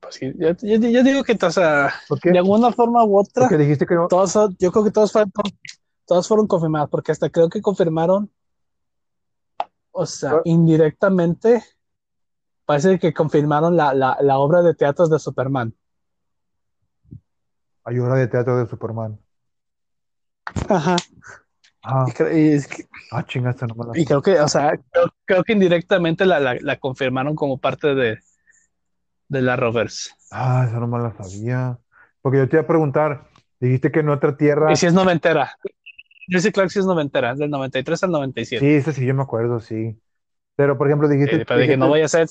Pues yo, digo que, o de alguna forma u otra, dijiste que todos, yo creo que todos fueron, todos fueron confirmados, porque hasta creo que confirmaron, o sea, indirectamente, parece que confirmaron la, la, obra de teatro de Superman. Hay obra de teatro de Superman. Ajá. Ah, Y, cre- es que- ah chingaste, no me la y creo que, o sea, creo, creo que indirectamente la, la, la confirmaron como parte de, de la Rovers. Ah, esa no me la sabía. Porque yo te iba a preguntar, dijiste que en otra tierra. Y si es noventera. Jesse Clark sí es noventera, es del 93 al 97. Sí, ese sí yo me acuerdo, sí. Pero, por ejemplo, dijiste. Eh, pero dije, no vaya a ser.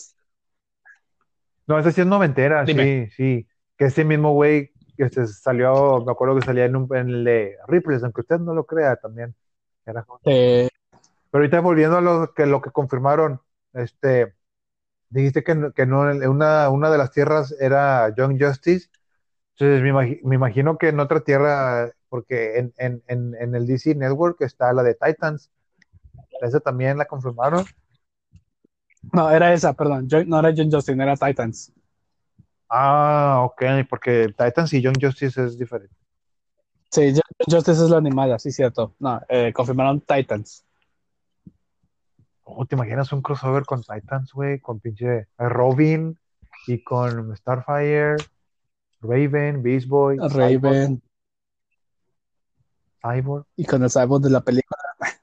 No, ese sí es noventera, Dime. sí, sí. Que ese mismo güey que se salió, me acuerdo que salía en, un, en el de Ripley's, aunque usted no lo crea también. Era eh, Pero ahorita volviendo a lo que, lo que confirmaron, este, dijiste que, que no, una, una de las tierras era Young Justice. Entonces me, me imagino que en otra tierra, porque en, en, en, en el DC Network está la de Titans. Esa también la confirmaron. no, era esa, perdón. No era John Justin, era Titans. Ah, ok, porque Titans y Young Justice es diferente. Sí, Justice es la animada, sí, cierto. No, eh, confirmaron Titans. Oh, ¿te imaginas un crossover con Titans, güey? Con pinche Robin y con Starfire, Raven, Beast Boy, Raven Cyborg, y con el cyborg de la película. (laughs)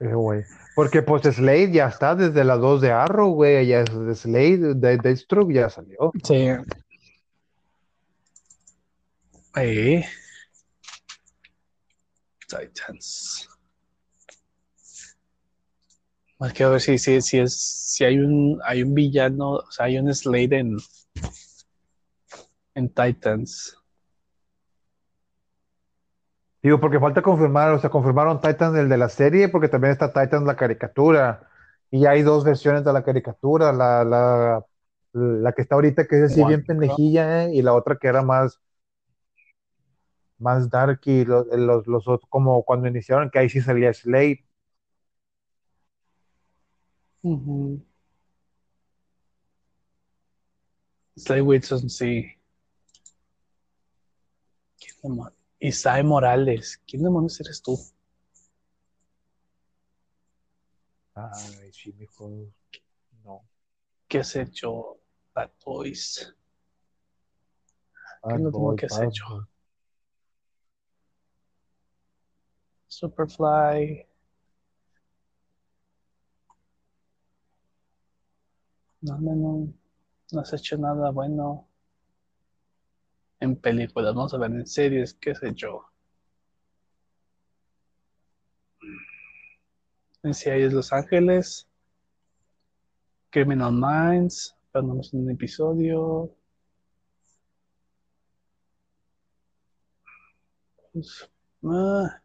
eh, güey. Porque pues Slade ya está desde las 2 de Arrow, güey. Ya es de Slade, de Deathstroke ya salió. Sí. Eh. Titans. Más que a ver si, si, si es si hay un hay un villano, o sea, hay un Slade en, en Titans. Digo, porque falta confirmar, o sea, confirmaron Titans el de la serie, porque también está Titans la caricatura. Y hay dos versiones de la caricatura, la, la, la que está ahorita, que es así bien pendejilla, ¿eh? y la otra que era más, más dark, y los, los, los otros, como cuando iniciaron, que ahí sí salía Slade. Ujú. Slade Wilson, sí. ¿Quién demonios? Isai Morales. ¿Quién demonios eres tú? Ay, sí, mijo. No. ¿Qué has hecho, Bad Boys? Bad es lo último que has hecho? boy. Superfly. No, no, has hecho nada bueno. En películas, vamos a ver en series, qué sé yo. En series Los Ángeles. Criminal Minds. Pero es un episodio. Pues, ah.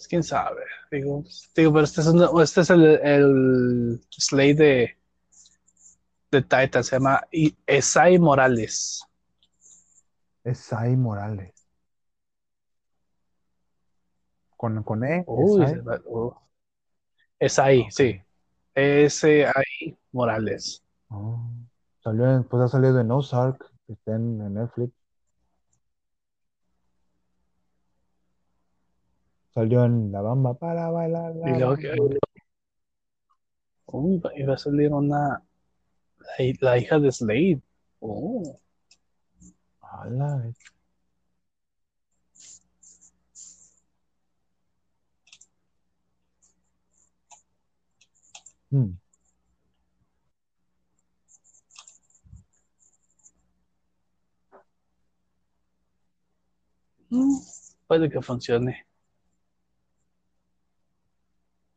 Pues, quién sabe, digo, digo, pero este es, un- este es el, el Slade de, de Titan, se llama Esai Morales. Es Sai Morales. Con, con E. Uy, Esai. uh. Esai, sí. S.I. Morales. Oh. Salió pues ha salido en Ozark, que está en, en Netflix. Salió en La Bamba para bailar la Y luego que- iba a salir una. La, hi- la hija de Slade. Oh, Ala, eh. Hmm. mm, puede que funcione.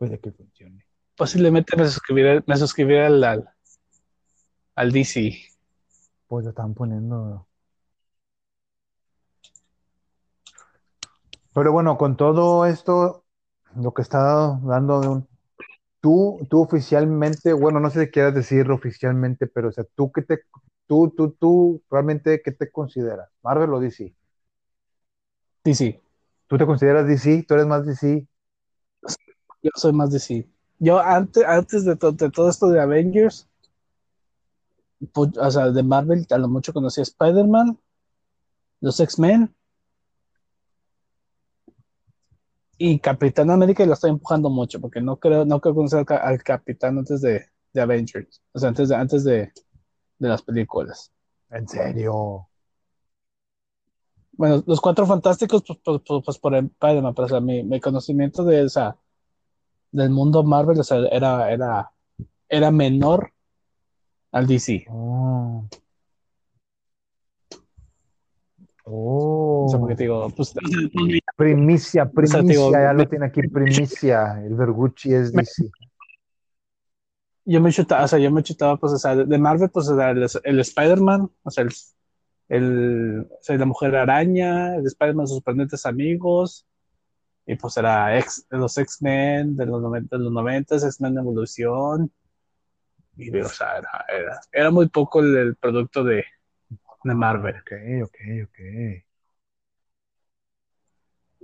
Puede que funcione. Posiblemente me suscribiré, me suscribiré al, al, al DC. Pues lo están poniendo. Pero bueno, con todo esto, lo que está dando de un. Tú, tú oficialmente, bueno, no sé si quieras decir oficialmente, pero o sea, tú qué te, tú, tú, tú, realmente, ¿qué te consideras? ¿Marvel o DC? DC. ¿Tú te consideras DC? ¿Tú eres más DC? Yo soy más DC. Yo antes, antes de, to- de todo esto de Avengers, pu- o sea, de Marvel, a lo mucho conocía a Spider-Man, los X-Men y Capitán América y lo estoy empujando mucho porque no creo, no creo conocer al, ca- al Capitán antes de, de Avengers, o sea, antes de, antes de, de las películas. ¿En serio? bueno, los cuatro fantásticos, pues, pues, pues, pues por Spider-Man, pero o sea, mi, mi, conocimiento de esa, del mundo Marvel, o sea, era, era, era menor al DC. Oh. Oh. O sea, porque te digo, pues, primicia, primicia, o sea, digo, ya lo tiene aquí, primicia. El Vergucci es DC. Yo me chutaba, o sea, yo me chutaba, pues, o sea, de Marvel, pues, o sea, el, el Spider-Man, o sea, el, el, o sea, la Mujer Araña, el Spider-Man, sus sorprendentes amigos, y pues era ex, los X-Men de los 90, de los 90 X-Men Evolución, y o sea, era, era, era muy poco el, el producto de, de Marvel. Ok, ok, ok.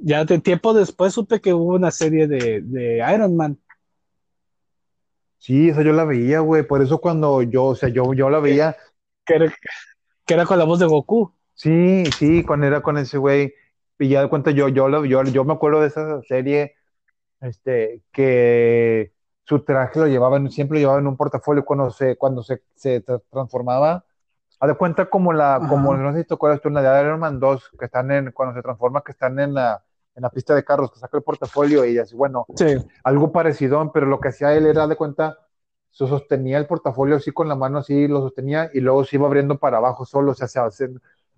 Ya de tiempo después supe que hubo una serie de, de Iron Man. Sí, esa yo la veía, güey. Por eso cuando yo, o sea, yo, yo la veía. Que era, que era con la voz de Goku. Sí, sí, cuando era con ese güey. Y ya de cuenta, yo, yo, yo, yo me acuerdo de esa serie, este, que su traje lo llevaban, siempre lo llevaba en un portafolio cuando se, cuando se, se transformaba Haz de cuenta como la, Ajá. como no sé si te acuerdas tú, la de Iron Man 2, que están en, cuando se transforma, que están en la, en la pista de carros, que saca el portafolio y así, bueno, sí. algo parecido, pero lo que hacía él era de cuenta, se sostenía el portafolio así con la mano, así lo sostenía y luego se iba abriendo para abajo solo, o sea, se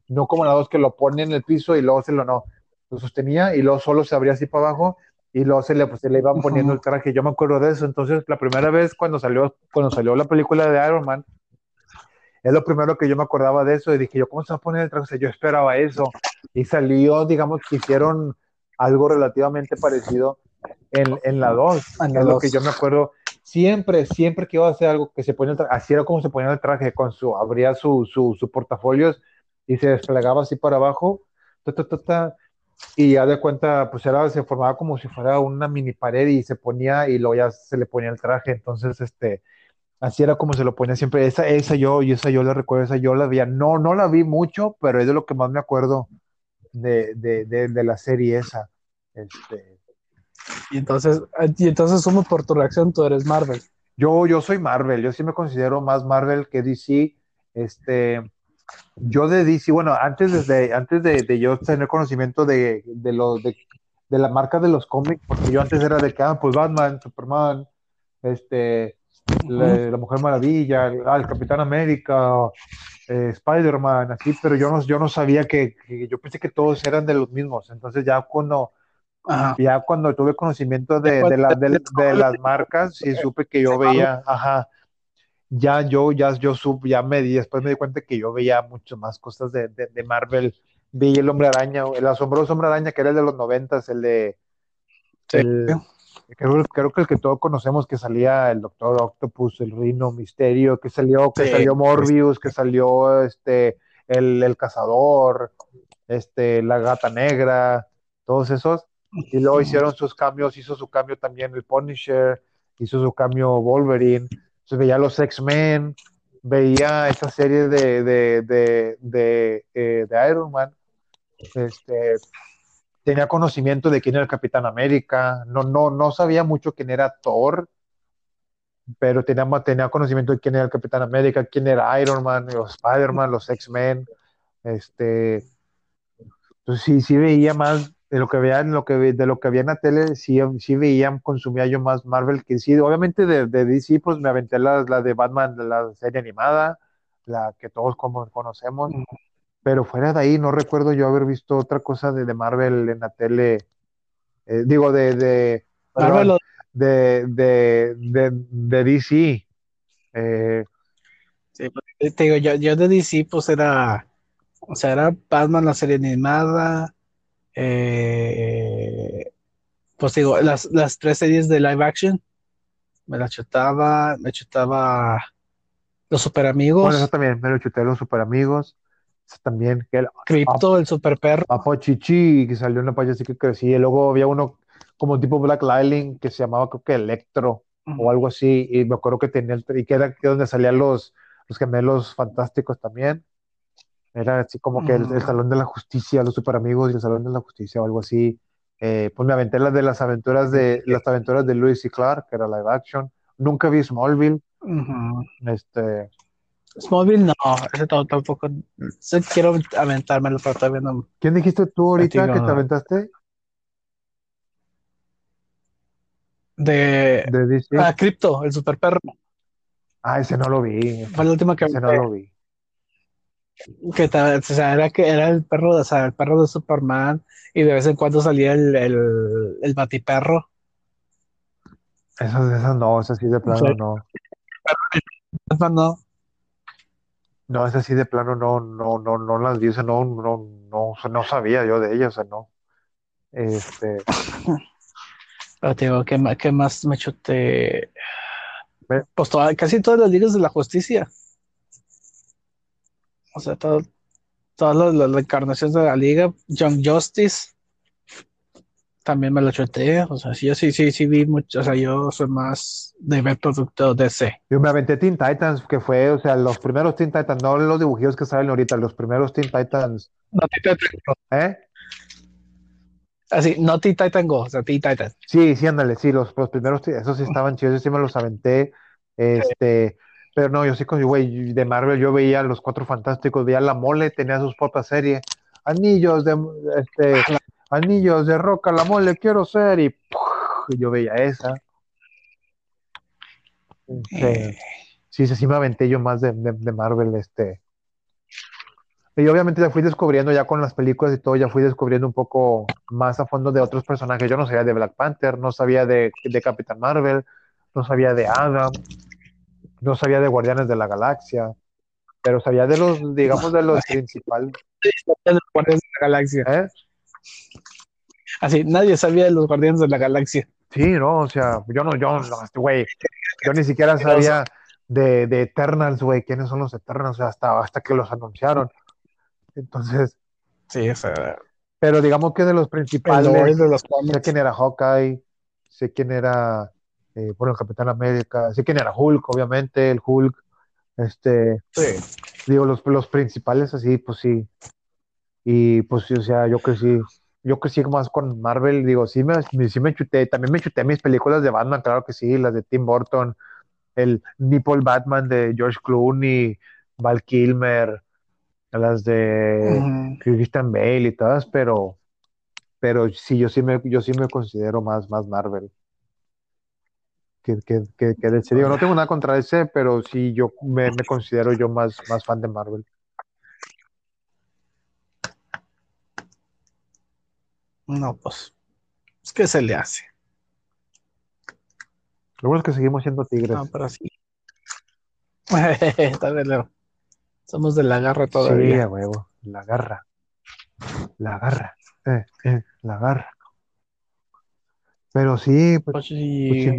no como la dos que lo pone en el piso y luego se lo no, lo sostenía y luego solo se abría así para abajo y luego se le, pues, se le iban poniendo uh -huh. el traje. Yo me acuerdo de eso. Entonces, la primera vez cuando salió, cuando salió la película de Iron Man, es lo primero que yo me acordaba de eso y dije yo, ¿cómo se va a poner el traje? O sea, yo esperaba eso y salió, digamos, que hicieron algo relativamente parecido en, en la 2, es lo que yo me acuerdo, siempre, siempre que iba a hacer algo que se ponía el traje, así era como se ponía el traje, con su, abría su, su, su portafolios y se desplegaba así para abajo, ta, ta, ta, ta, y ya de cuenta, pues era, se formaba como si fuera una mini pared y se ponía y luego ya se le ponía el traje, entonces, este, Así era como se lo ponía siempre. Esa, esa yo, y esa yo la recuerdo, esa yo la vi. No, no la vi mucho, pero es de lo que más me acuerdo de, de, de, de la serie esa. Este. Y entonces, y entonces somos por tu reacción, tú eres Marvel. Yo, yo soy Marvel, yo sí me considero más Marvel que DC. Este, yo de DC, bueno, antes, desde, antes de, de yo tener conocimiento de, de, lo, de, de la marca de los cómics, porque yo antes era de que, ah, pues Batman, Superman, este, la, la, Mujer Maravilla, ah, el Capitán América, eh, Spider-Man, así, pero yo no, yo no sabía que, que, yo pensé que todos eran de los mismos. Entonces ya cuando, ajá. ya cuando tuve conocimiento de, de, la, de, de las marcas, sí supe que yo veía, ajá, ya yo, ya yo supe, ya me di, después me di cuenta que yo veía mucho más cosas de, de Marvel. Vi el Hombre Araña, el asombroso Hombre Araña, que era el de los noventas, el de... Sí. El, creo, creo, que el que todos conocemos que salía el Doctor Octopus, el Rino Misterio, que salió, que sí, salió Morbius, que salió este el, el, cazador, este, la gata negra, todos esos. Y luego hicieron sus cambios, hizo su cambio también el Punisher, hizo su cambio Wolverine, entonces veía los X-Men, veía esa serie de, de, de, eh, de Iron Man, este, tenía conocimiento de quién era el Capitán América, no, no, no sabía mucho quién era Thor, pero tenía, tenía conocimiento de quién era el Capitán América, quién era Iron Man, los Spider-Man, los X-Men, este, entonces sí, sí veía más de lo que veía, lo que, de lo que había en la tele, sí, sí veía, consumía yo más Marvel que sí, obviamente de, de DC, pues me aventé la, la de Batman, la serie animada, la que todos como conocemos, pero fuera de ahí no recuerdo yo haber visto otra cosa de, de Marvel en la tele, eh, digo, de, de, de, de, de, de, DC. Eh, sí, pues, te digo, yo, yo, de DC pues era, o sea, era Batman la serie animada, eh, pues digo, las, las tres series de live action, me la chutaba, me chutaba los super amigos. Bueno, eso también, me lo chuté los super amigos también. Que el, Crypto, el super perro. Chichi, que salió la pantalla así que crecía. Y luego había uno como tipo Black Lightning que se llamaba creo que Electro uh -huh. o algo así. Y me acuerdo que tenía el, y que era que donde salían los, los gemelos fantásticos también. Era así como que el, el, Salón de la Justicia, los super amigos y el Salón de la Justicia o algo así. Eh, pues me aventé las de las aventuras de las aventuras de Lewis y Clark, que era live action. Nunca vi Smallville. Uh -huh. Este Smallville no, ese tam- tampoco. Quiero aventármelo, pero todavía no. ¿Quién dijiste tú ahorita Contigo, que te aventaste? De De DC. ah, Crypto, el super perro. Ah, ese no lo vi. Fue la última que Ese no lo vi. Que ta- o sea, era que era el perro, o sea, el perro de Superman y de vez en cuando salía el, el, el batiperro. Esas, esas no, esas sí de plano no. No. No, esas sí de plano no, no, no, no las vi, o sea, no, no, no, no sabía yo de ellas, o sea, no. Este, Pero te digo, ¿qué, qué más me chuté? Pues toda- casi todas las ligas de la justicia. O sea, todas las, las reencarnaciones de la liga. Young Justice. También me lo chuté. O sea, sí, yo sí, sí, sí vi mucho. O sea, yo soy más de ver producto DC. yo me aventé Teen Titans, que fue, o sea, los primeros Teen Titans, no los dibujitos que salen ahorita, los primeros Teen Titans, No, Teen Titan Go. ¿eh? Así, no Teen Titan Go, o sea, Teen Titan. Sí, sí, ándale, sí, los, los primeros, esos sí estaban chidos, esos sí me los aventé, este, pero no, yo sí, con- güey, de Marvel yo veía los Cuatro Fantásticos, veía La Mole, tenía sus propias series, anillos de, este, anillos de roca, La Mole, quiero ser, y yo veía esa. Este, Eh, sí, sí, sí me aventé yo más de, de- de Marvel, este. Y obviamente ya fui descubriendo, ya con las películas y todo, ya fui descubriendo un poco más a fondo de otros personajes. Yo no sabía de Black Panther, no sabía de, de Capitán Marvel, no sabía de Adam, no sabía de Guardianes de la Galaxia, pero sabía de los, digamos, de los (laughs) principales. de los Guardianes de la Galaxia. ¿eh? Así, nadie sabía de los Guardianes de la Galaxia. Sí, no, o sea, yo no, yo no, güey, yo ni siquiera sabía de, de Eternals, güey, quiénes son los Eternals, hasta, hasta que los anunciaron. Entonces, Sí, o sea, pero digamos que de los principales. de los sé quién era Hawkeye, sé quién era, eh, bueno, el Capitán América, sé quién era Hulk, obviamente, el Hulk, este, Sí. digo, los, los principales así, pues sí, y pues sí, o sea, yo crecí, yo crecí más con Marvel, digo, sí me, sí me chuté, también me chuté mis películas de Batman, claro que sí, las de Tim Burton, el Nipple Batman de George Clooney, Val Kilmer, las de Ujú. Christian Bale y todas, pero, pero sí, yo sí me, yo sí me considero más, más Marvel que, que, que, que DC. Digo, no tengo nada contra DC, pero sí, yo me, me considero yo más, más fan de Marvel. No, pues, es que se le hace. Lo bueno es que seguimos siendo tigres. No, pero sí. (laughs) Está Leo. Somos de la garra Sí, todavía. a huevo, la garra, la garra, eh, eh, la garra. Pero sí, pues, Pues pues, sí.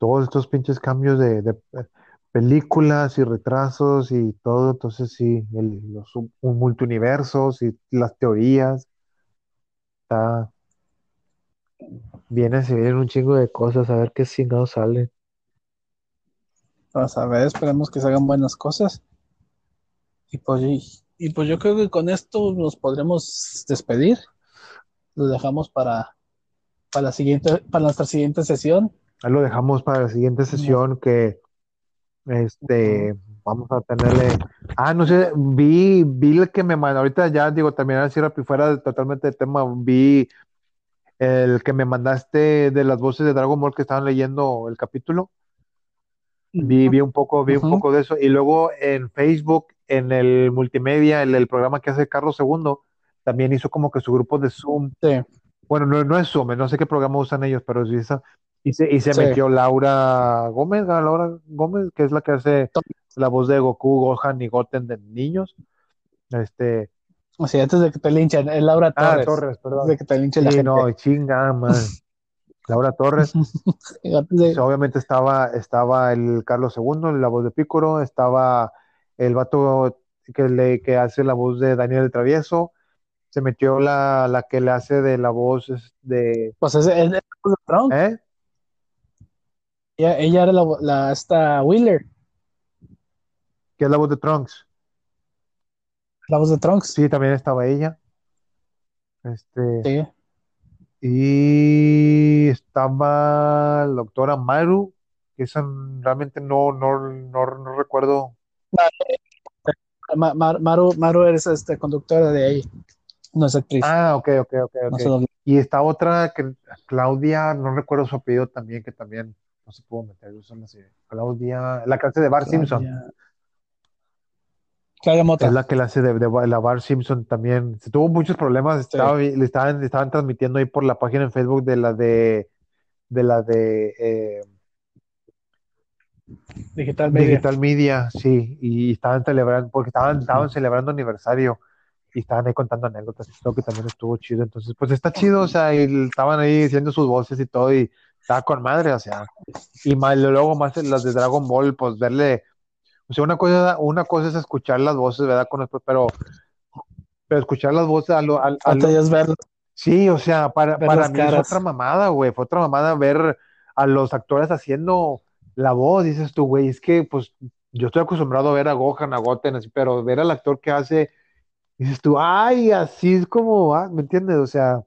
Todos estos pinches cambios de, eh, películas y retrasos y todo, entonces sí, los multiuniversos y las teorías, está, vienen, se vienen un chingo de cosas, a ver qué chingados sale. Vamos a ver, esperemos que se hagan buenas cosas. Y pues, pues yo creo que con esto nos podremos despedir. Lo dejamos para, para la siguiente, para nuestra siguiente sesión. Ahí lo dejamos para la siguiente sesión que este vamos a tenerle. Ah, no sé, vi, vi el que me mandó, ahorita ya digo, también así rápido, fuera de- totalmente de tema, vi el que me mandaste de las voces de Dragon Ball que estaban leyendo el capítulo. Vi, vi un poco, vi un poco de eso. Y luego en Facebook, en el multimedia, el, el programa que hace Carlos II, también hizo como que su grupo de Zoom. Sí, Bueno, no, no es Zoom, no sé qué programa usan ellos, pero sí y se, y se Sí. metió Laura Gómez. Laura Gómez, que es la que hace la voz de Goku, Gohan y Goten de niños. Este, o sea, antes de que te linchen, es Laura ah, Torres. Torres, Antes perdón. de que te linche la Sí, gente. no, chinga, man. (laughs) Laura Torres. Antes de- obviamente estaba, estaba el Carlos II, la voz de Pícoro, estaba el vato que, le, que hace la voz de Daniel el Travieso, se metió la, la que le hace de la voz es- de... Pues es, es- es. ¿Eh? Ella, ella era la, la esta Wheeler, Que es la voz de Trunks. la voz de Trunks. Sí, también estaba ella. Este, Sí. y estaba la doctora Maru, que esa realmente no, no, no, no recuerdo Ma- Ma- Maru, Maru eres este, conductora de ahí, no es actriz. Ah, ok, ok, ok, no ok. se dobla. Y está otra que Claudia, no recuerdo su apellido también, que también no se pudo meter. sé. Claudia, la hace de Bar Simpson. Claudia- Mota. Es la que la hace de, de la Bar Simpson también. Se tuvo muchos problemas, Sí. estaba, le, estaban, le estaban transmitiendo ahí por la página en Facebook de la de, de la de eh, Digital Media. Digital Media, sí, y estaban celebrando, porque estaban, estaban celebrando aniversario y estaban ahí contando anécdotas, y creo que también estuvo chido, entonces, pues está chido, o sea, y estaban ahí diciendo sus voces y todo, y estaba con madre, o sea, y más, luego más las de Dragon Ball, pues verle, o sea, una cosa, una cosa es escuchar las voces, ¿verdad? Con los- pero, pero escuchar las voces a lo, a- a lo- es. Sí, o sea, para, para mí es caras. otra mamada, güey. Fue otra mamada ver a los actores haciendo la voz, dices tú, güey. Es que, pues, yo estoy acostumbrado a ver a Gohan, a Goten, así, pero ver al actor que hace, dices tú, ay, así es como, ah, ¿me entiendes? O sea,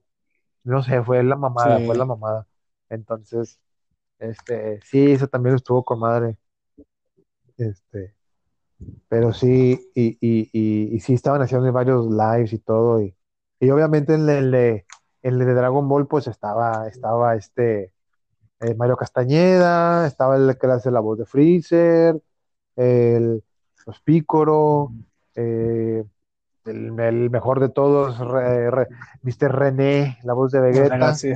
no sé, fue la mamada, Sí. fue la mamada. Entonces, este, sí, eso también estuvo con madre. Este, pero sí, y, y, y, y sí estaban haciendo varios lives y todo, y, y obviamente en el de, en el de Dragon Ball, pues estaba, estaba este eh, Mario Castañeda, estaba el que hace la voz de Freezer, el, los Pícoro, eh, el, el mejor de todos, Re- Re- Mr. René, la voz de Vegeta. Sí.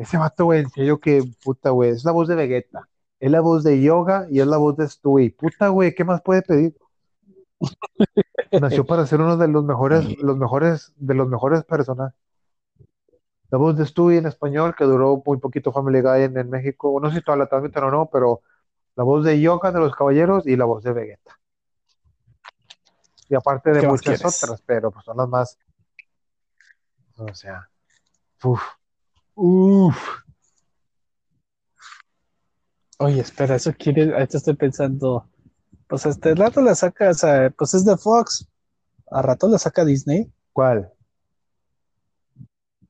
Ese vato, güey, en serio que puta, güey, es la voz de Vegeta, es la voz de Yoga y es la voz de Stewie. Puta, güey, ¿qué más puede pedir? (laughs) Nació para ser uno de los mejores, los mejores, de los mejores personajes. La voz de Stewie en español, que duró muy poquito Family Guy en, en México. No sé si toda la transmiten o no, pero la voz de Yoga de los Caballeros y la voz de Vegeta. Y aparte de ¿Qué más muchas otras, pero pues son las más. O sea. Uf. Uf. Oye, espera, eso quiere, ahorita estoy pensando, pues este rato le saca, o sea, pues es de Fox, a rato le saca Disney, ¿Cuál?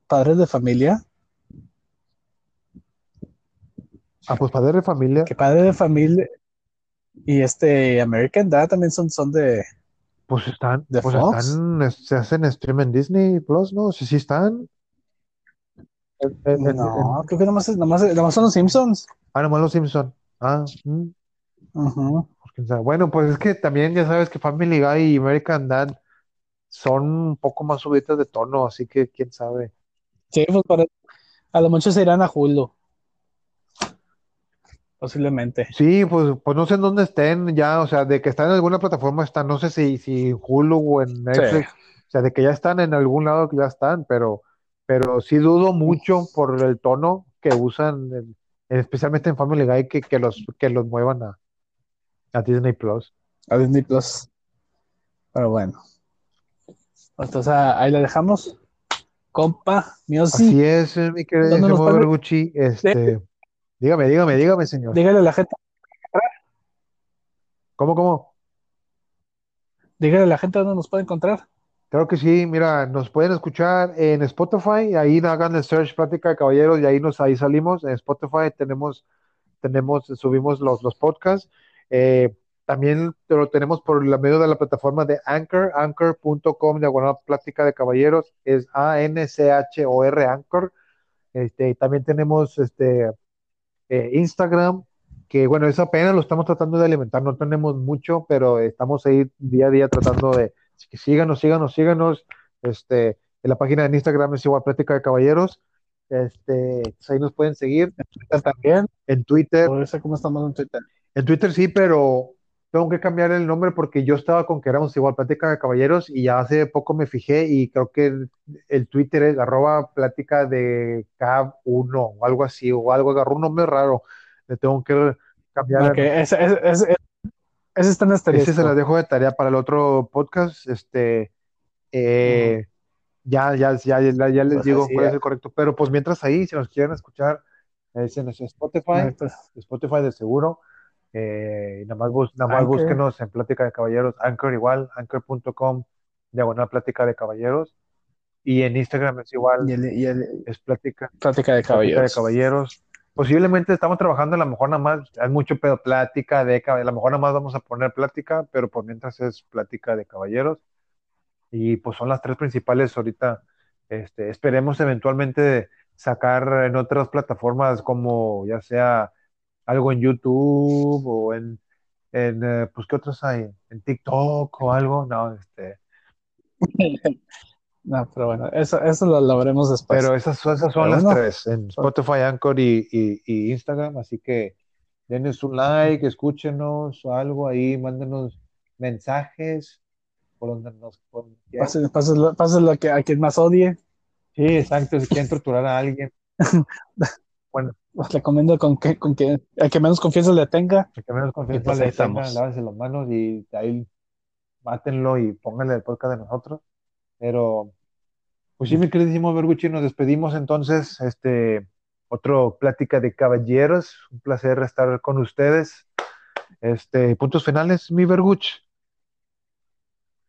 Padres de Familia, Ah, pues Padre de Familia. que Padre de Familia y este American Dad también son, son de, Pues están, ¿De pues Fox? están, es- se hacen stream en Disney Plus, ¿no? Sí, sí están. No, creo que nomás, nomás, nomás son los Simpsons. ah, nomás los Simpson. Ah, mm, pues. Bueno, pues es que también ya sabes que Family Guy y American Dad son un poco más subidas de tono, así que quién sabe. Sí, pues para- a lo mucho se irán a Hulu. Posiblemente. Sí, pues, pues no sé en dónde estén ya, o sea, de que están en alguna plataforma están, no sé si, si en Hulu o en Netflix, o sea, de que ya están en algún lado que ya están, pero, pero sí dudo mucho por el tono que usan, en- especialmente en Family Guy, que, que los, que los muevan a, a Disney Plus. A Disney Plus. Pero bueno. Entonces ah, ahí la dejamos. Compa, Miosi, Así es, eh, mi querido ¿Dónde nos puede- Bergucci, este, dígame, dígame, dígame, señor. dígale a la gente, ¿Cómo, cómo? dígale a la gente dónde nos puede encontrar. Claro que sí, mira, nos pueden escuchar en Spotify, ahí hagan el search Plática de Caballeros y ahí nos ahí salimos. En Spotify tenemos, tenemos, subimos los, los podcasts. Eh, también lo tenemos por la medio de la plataforma de Anchor, anchor.com, diagonal Plática de Caballeros, es A-N-C-H-O-R, Anchor. Este, también tenemos este, eh, Instagram, que bueno, eso apenas lo estamos tratando de alimentar, no tenemos mucho, pero estamos ahí día a día tratando de que síganos, síganos, síganos. Este, en la página de Instagram es igual Plática de Caballeros. Este, pues ahí nos pueden seguir. También, En Twitter, por eso cómo estamos en Twitter. en Twitter sí, pero tengo que cambiar el nombre porque yo estaba con que éramos igual Plática de Caballeros y ya hace poco me fijé y creo que el, el Twitter es arroba plática de K1 o algo así, o algo, agarró un nombre raro. Le tengo que cambiar. el- ese, ese- ese está en Ese asterisco. se las dejo de tarea para el otro podcast. Este, eh, ya, ya, ya, ya, ya les Pues digo así cuál es el correcto. Pero pues mientras ahí, si nos quieren escuchar, es en Spotify, Spotify de seguro. Eh, y nada más, bus- nada más Anchor. búsquenos en Plática de Caballeros, Anchor igual, anchor.com, diagonal Plática de Caballeros. Y en Instagram es igual, y el, y el es Plática, Plática de Plática de Caballeros. Posiblemente estamos trabajando a lo mejor nada más, hay mucho pedo, plática de, a lo mejor nada más vamos a poner plática, pero por mientras es plática de caballeros. Y pues son las tres principales ahorita. Este, esperemos eventualmente sacar en otras plataformas como ya sea algo en YouTube o en, en eh, pues qué otros hay, en TikTok o algo, no, este. (laughs) No, pero bueno, eso, eso lo, lo veremos después. Pero esas, esas son Pero las tres, en Spotify, Anchor y, y- y Instagram, así que denos un like, escúchenos o algo ahí, mándenos mensajes por donde nos por. Pásenlo, pásenlo- pásenlo a, que- a quien más odie. Sí, exacto, si quieren torturar a alguien, (laughs) bueno, Os recomiendo con que, con que el que menos confianza le tenga. el que menos confianza pues le tenga, lávense las manos y ahí mátenlo y pónganle el podcast de nosotros. Pero, pues sí, mi queridísimo Berguchi, nos despedimos entonces. Este, otro plática de caballeros. Un placer estar con ustedes. Este, puntos finales, mi Berguch.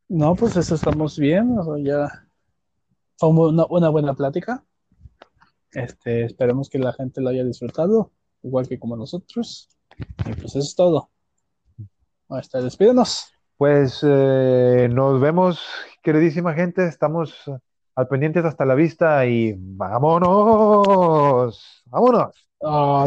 No, pues eso estamos bien. o sea, ya fue una, una buena plática. Este, esperemos que la gente lo haya disfrutado, igual que como nosotros. Y pues eso es todo. Hasta despídenos. Pues eh, nos vemos, queridísima gente. Estamos al pendiente hasta la vista y vámonos. Vámonos. Ah,